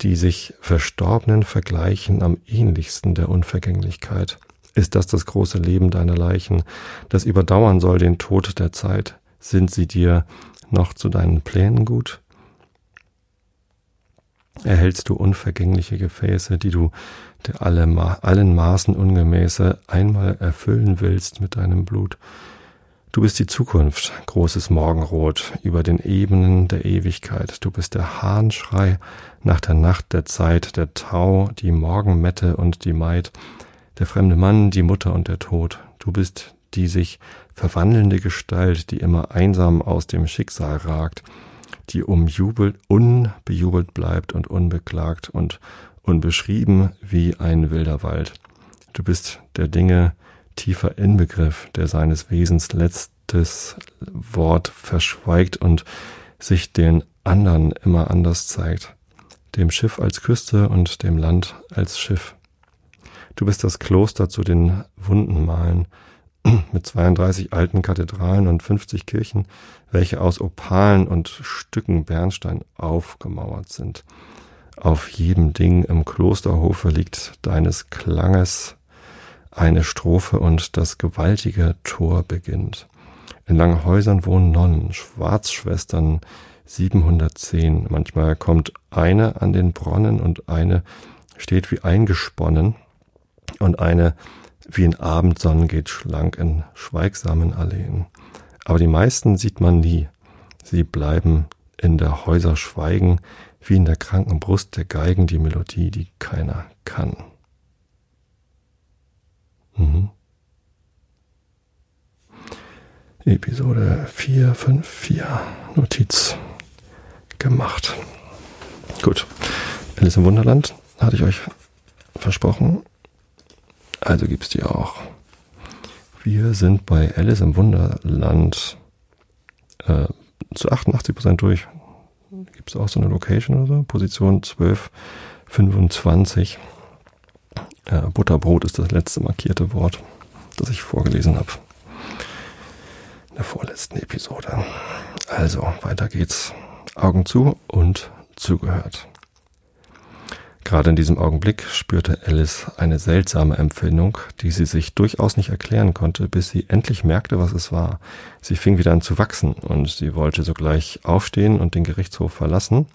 Speaker 1: die sich Verstorbenen vergleichen, am ähnlichsten der Unvergänglichkeit. Ist das das große Leben deiner Leichen, das überdauern soll den Tod der Zeit? Sind sie dir noch zu deinen Plänen gut? Erhältst du unvergängliche Gefäße, die du der alle, allen Maßen ungemäße einmal erfüllen willst mit deinem Blut? Du bist die Zukunft, großes Morgenrot über den Ebenen der Ewigkeit. Du bist der Hahnschrei nach der Nacht der Zeit, der Tau, die Morgenmette und die Maid der fremde Mann, die Mutter und der Tod. Du bist die sich verwandelnde Gestalt, die immer einsam aus dem Schicksal ragt, die umjubelt, unbejubelt bleibt und unbeklagt und unbeschrieben wie ein wilder Wald. Du bist der Dinge tiefer Inbegriff, der seines Wesens letztes Wort verschweigt und sich den anderen immer anders zeigt, dem Schiff als Küste und dem Land als Schiff. Du bist das Kloster zu den Wundenmalen (clears throat) mit 32 alten Kathedralen und 50 Kirchen, welche aus Opalen und Stücken Bernstein aufgemauert sind. Auf jedem Ding im Klosterhofe liegt deines Klanges eine Strophe und das gewaltige Tor beginnt. In langen Häusern wohnen Nonnen, Schwarzschwestern 710. Manchmal kommt eine an den Bronnen und eine steht wie eingesponnen und eine wie in Abendsonnen geht schlank in schweigsamen Alleen. Aber die meisten sieht man nie. Sie bleiben in der Häuser schweigen, wie in der kranken Brust der Geigen die Melodie, die keiner kann. Mhm. Episode 454 Notiz gemacht. Gut. Alice im Wunderland hatte ich euch versprochen. Also gibt's die auch. Wir sind bei Alice im Wunderland äh, zu 88 Prozent durch. Gibt's auch so eine Location oder so? Position 1225. Äh, Butterbrot ist das letzte markierte Wort, das ich vorgelesen habe. In der vorletzten Episode. Also, weiter geht's. Augen zu und zugehört. Gerade in diesem Augenblick spürte Alice eine seltsame Empfindung, die sie sich durchaus nicht erklären konnte, bis sie endlich merkte, was es war. Sie fing wieder an zu wachsen und sie wollte sogleich aufstehen und den Gerichtshof verlassen,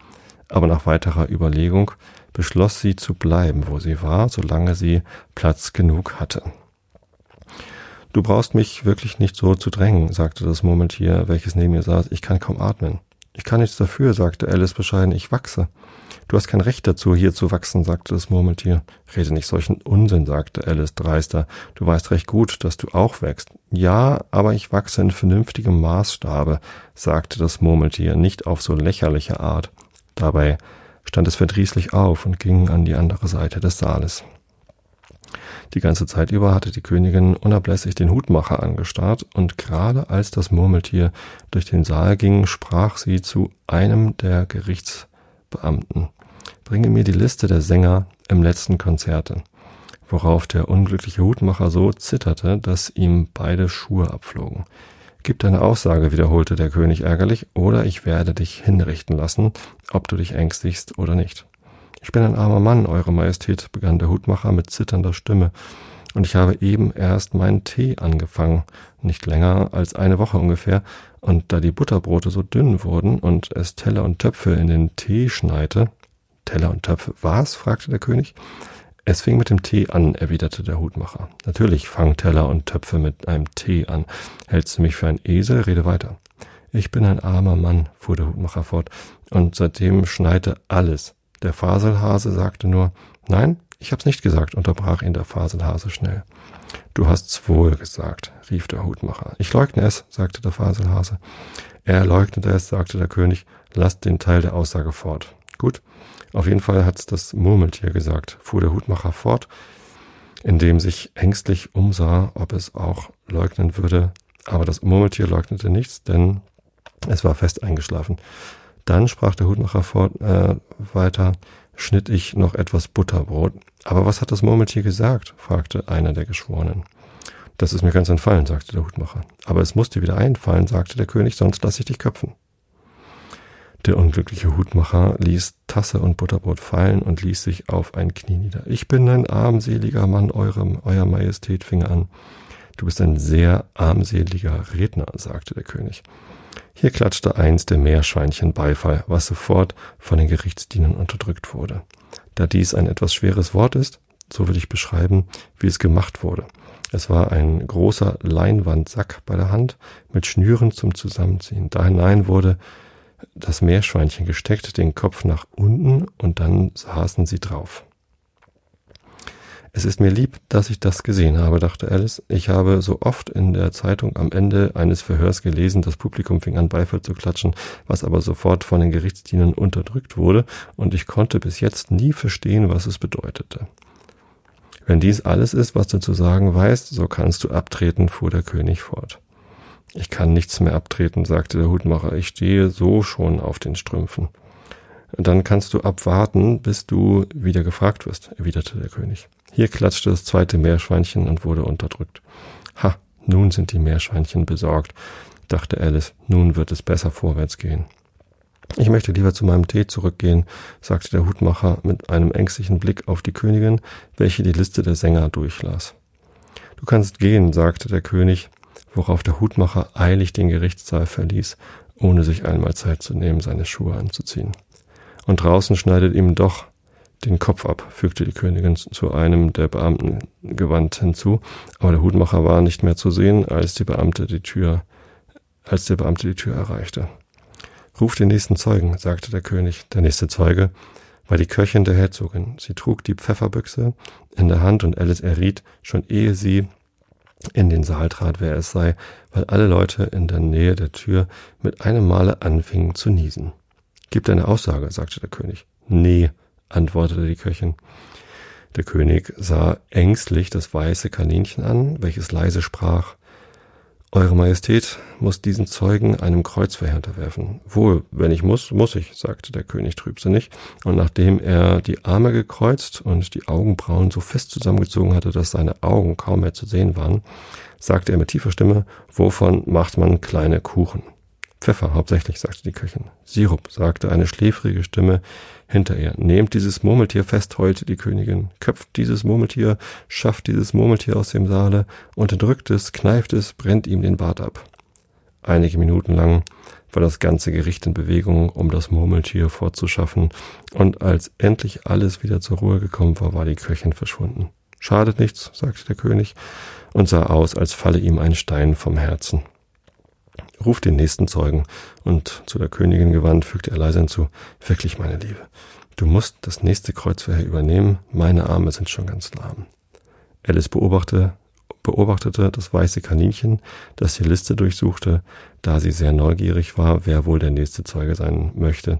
Speaker 1: aber nach weiterer Überlegung beschloss sie zu bleiben, wo sie war, solange sie Platz genug hatte. Du brauchst mich wirklich nicht so zu drängen, sagte das Murmeltier, welches neben ihr saß. Ich kann kaum atmen. Ich kann nichts dafür, sagte Alice bescheiden. Ich wachse. Du hast kein Recht dazu, hier zu wachsen, sagte das Murmeltier. Rede nicht solchen Unsinn, sagte Alice dreister. Du weißt recht gut, dass du auch wächst. Ja, aber ich wachse in vernünftigem Maßstabe, sagte das Murmeltier, nicht auf so lächerliche Art. Dabei stand es verdrießlich auf und ging an die andere Seite des Saales. Die ganze Zeit über hatte die Königin unablässig den Hutmacher angestarrt, und gerade als das Murmeltier durch den Saal ging, sprach sie zu einem der Gerichtsbeamten Bringe mir die Liste der Sänger im letzten Konzerte, worauf der unglückliche Hutmacher so zitterte, dass ihm beide Schuhe abflogen. Gib deine Aussage, wiederholte der König ärgerlich, oder ich werde dich hinrichten lassen, ob du dich ängstigst oder nicht. Ich bin ein armer Mann, Eure Majestät, begann der Hutmacher mit zitternder Stimme, und ich habe eben erst meinen Tee angefangen, nicht länger als eine Woche ungefähr, und da die Butterbrote so dünn wurden und es Teller und Töpfe in den Tee schneite, Teller und Töpfe, was? fragte der König. Es fing mit dem Tee an, erwiderte der Hutmacher. Natürlich fangen Teller und Töpfe mit einem Tee an. Hältst du mich für ein Esel? Rede weiter. Ich bin ein armer Mann, fuhr der Hutmacher fort, und seitdem schneite alles. Der Faselhase sagte nur, nein, ich hab's nicht gesagt, unterbrach ihn der Faselhase schnell. Du hast's wohl gesagt, rief der Hutmacher. Ich leugne es, sagte der Faselhase. Er leugnete es, sagte der König, lasst den Teil der Aussage fort. Gut, auf jeden Fall hat's das Murmeltier gesagt, fuhr der Hutmacher fort, indem sich ängstlich umsah, ob es auch leugnen würde. Aber das Murmeltier leugnete nichts, denn es war fest eingeschlafen. Dann sprach der Hutmacher fort, äh, weiter, schnitt ich noch etwas Butterbrot. Aber was hat das Murmeltier gesagt? fragte einer der Geschworenen. Das ist mir ganz entfallen, sagte der Hutmacher. Aber es muss dir wieder einfallen, sagte der König, sonst lass ich dich köpfen. Der unglückliche Hutmacher ließ Tasse und Butterbrot fallen und ließ sich auf ein Knie nieder. Ich bin ein armseliger Mann, eurem, euer Majestät, fing er an. Du bist ein sehr armseliger Redner, sagte der König. Hier klatschte eins der Meerschweinchen Beifall, was sofort von den Gerichtsdienern unterdrückt wurde. Da dies ein etwas schweres Wort ist, so will ich beschreiben, wie es gemacht wurde. Es war ein großer Leinwandsack bei der Hand mit Schnüren zum Zusammenziehen. Da hinein wurde das Meerschweinchen gesteckt, den Kopf nach unten und dann saßen sie drauf. Es ist mir lieb, dass ich das gesehen habe, dachte Alice. Ich habe so oft in der Zeitung am Ende eines Verhörs gelesen, das Publikum fing an Beifall zu klatschen, was aber sofort von den Gerichtsdienern unterdrückt wurde, und ich konnte bis jetzt nie verstehen, was es bedeutete. Wenn dies alles ist, was du zu sagen weißt, so kannst du abtreten, fuhr der König fort. Ich kann nichts mehr abtreten, sagte der Hutmacher, ich stehe so schon auf den Strümpfen. Dann kannst du abwarten, bis du wieder gefragt wirst, erwiderte der König. Hier klatschte das zweite Meerschweinchen und wurde unterdrückt. Ha, nun sind die Meerschweinchen besorgt, dachte Alice, nun wird es besser vorwärts gehen. Ich möchte lieber zu meinem Tee zurückgehen, sagte der Hutmacher mit einem ängstlichen Blick auf die Königin, welche die Liste der Sänger durchlas. Du kannst gehen, sagte der König, worauf der Hutmacher eilig den Gerichtssaal verließ, ohne sich einmal Zeit zu nehmen, seine Schuhe anzuziehen. Und draußen schneidet ihm doch den Kopf ab, fügte die Königin zu einem der Beamten gewandt hinzu, aber der Hutmacher war nicht mehr zu sehen, als die Beamte die Tür, als der Beamte die Tür erreichte. Ruf den nächsten Zeugen, sagte der König. Der nächste Zeuge war die Köchin der Herzogin. Sie trug die Pfefferbüchse in der Hand und Alice erriet, schon ehe sie in den Saal trat, wer es sei, weil alle Leute in der Nähe der Tür mit einem Male anfingen zu niesen. Gib deine Aussage, sagte der König. Nee, antwortete die Köchin. Der König sah ängstlich das weiße Kaninchen an, welches leise sprach Eure Majestät muss diesen Zeugen einem Kreuzverhör unterwerfen. Wohl, wenn ich muss, muss ich, sagte der König trübsinnig, und nachdem er die Arme gekreuzt und die Augenbrauen so fest zusammengezogen hatte, dass seine Augen kaum mehr zu sehen waren, sagte er mit tiefer Stimme, wovon macht man kleine Kuchen? Pfeffer hauptsächlich, sagte die Köchin. Sirup, sagte eine schläfrige Stimme hinter ihr. Nehmt dieses Murmeltier fest, heulte die Königin. Köpft dieses Murmeltier, schafft dieses Murmeltier aus dem Saale, unterdrückt es, kneift es, brennt ihm den Bart ab. Einige Minuten lang war das ganze Gericht in Bewegung, um das Murmeltier fortzuschaffen, und als endlich alles wieder zur Ruhe gekommen war, war die Köchin verschwunden. Schadet nichts, sagte der König und sah aus, als falle ihm ein Stein vom Herzen. Ruf den nächsten Zeugen. Und zu der Königin gewandt fügte er leise hinzu, wirklich, meine Liebe, du musst das nächste Kreuzverhör übernehmen, meine Arme sind schon ganz lahm. Alice beobachtete, beobachtete das weiße Kaninchen, das die Liste durchsuchte, da sie sehr neugierig war, wer wohl der nächste Zeuge sein möchte.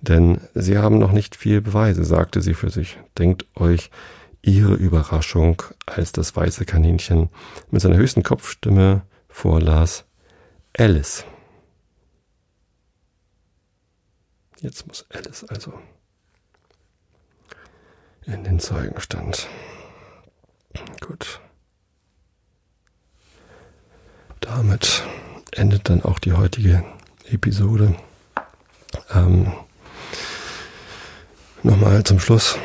Speaker 1: Denn sie haben noch nicht viel Beweise, sagte sie für sich. Denkt euch ihre Überraschung, als das weiße Kaninchen mit seiner höchsten Kopfstimme vorlas, Alice. Jetzt muss Alice also in den Zeugenstand. Gut. Damit endet dann auch die heutige Episode. Ähm, Nochmal zum Schluss.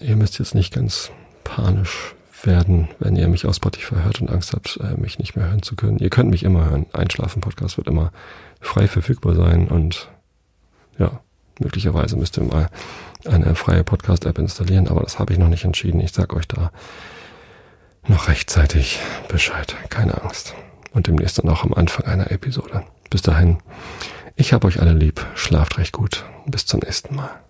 Speaker 1: Ihr müsst jetzt nicht ganz panisch werden, wenn ihr mich aus Spotify hört und Angst habt, äh, mich nicht mehr hören zu können. Ihr könnt mich immer hören. Einschlafen-Podcast wird immer frei verfügbar sein und ja, möglicherweise müsst ihr mal eine freie Podcast-App installieren, aber das habe ich noch nicht entschieden. Ich sage euch da noch rechtzeitig Bescheid. Keine Angst. Und demnächst dann auch am Anfang einer Episode. Bis dahin, ich habe euch alle lieb. Schlaft recht gut. Bis zum nächsten Mal.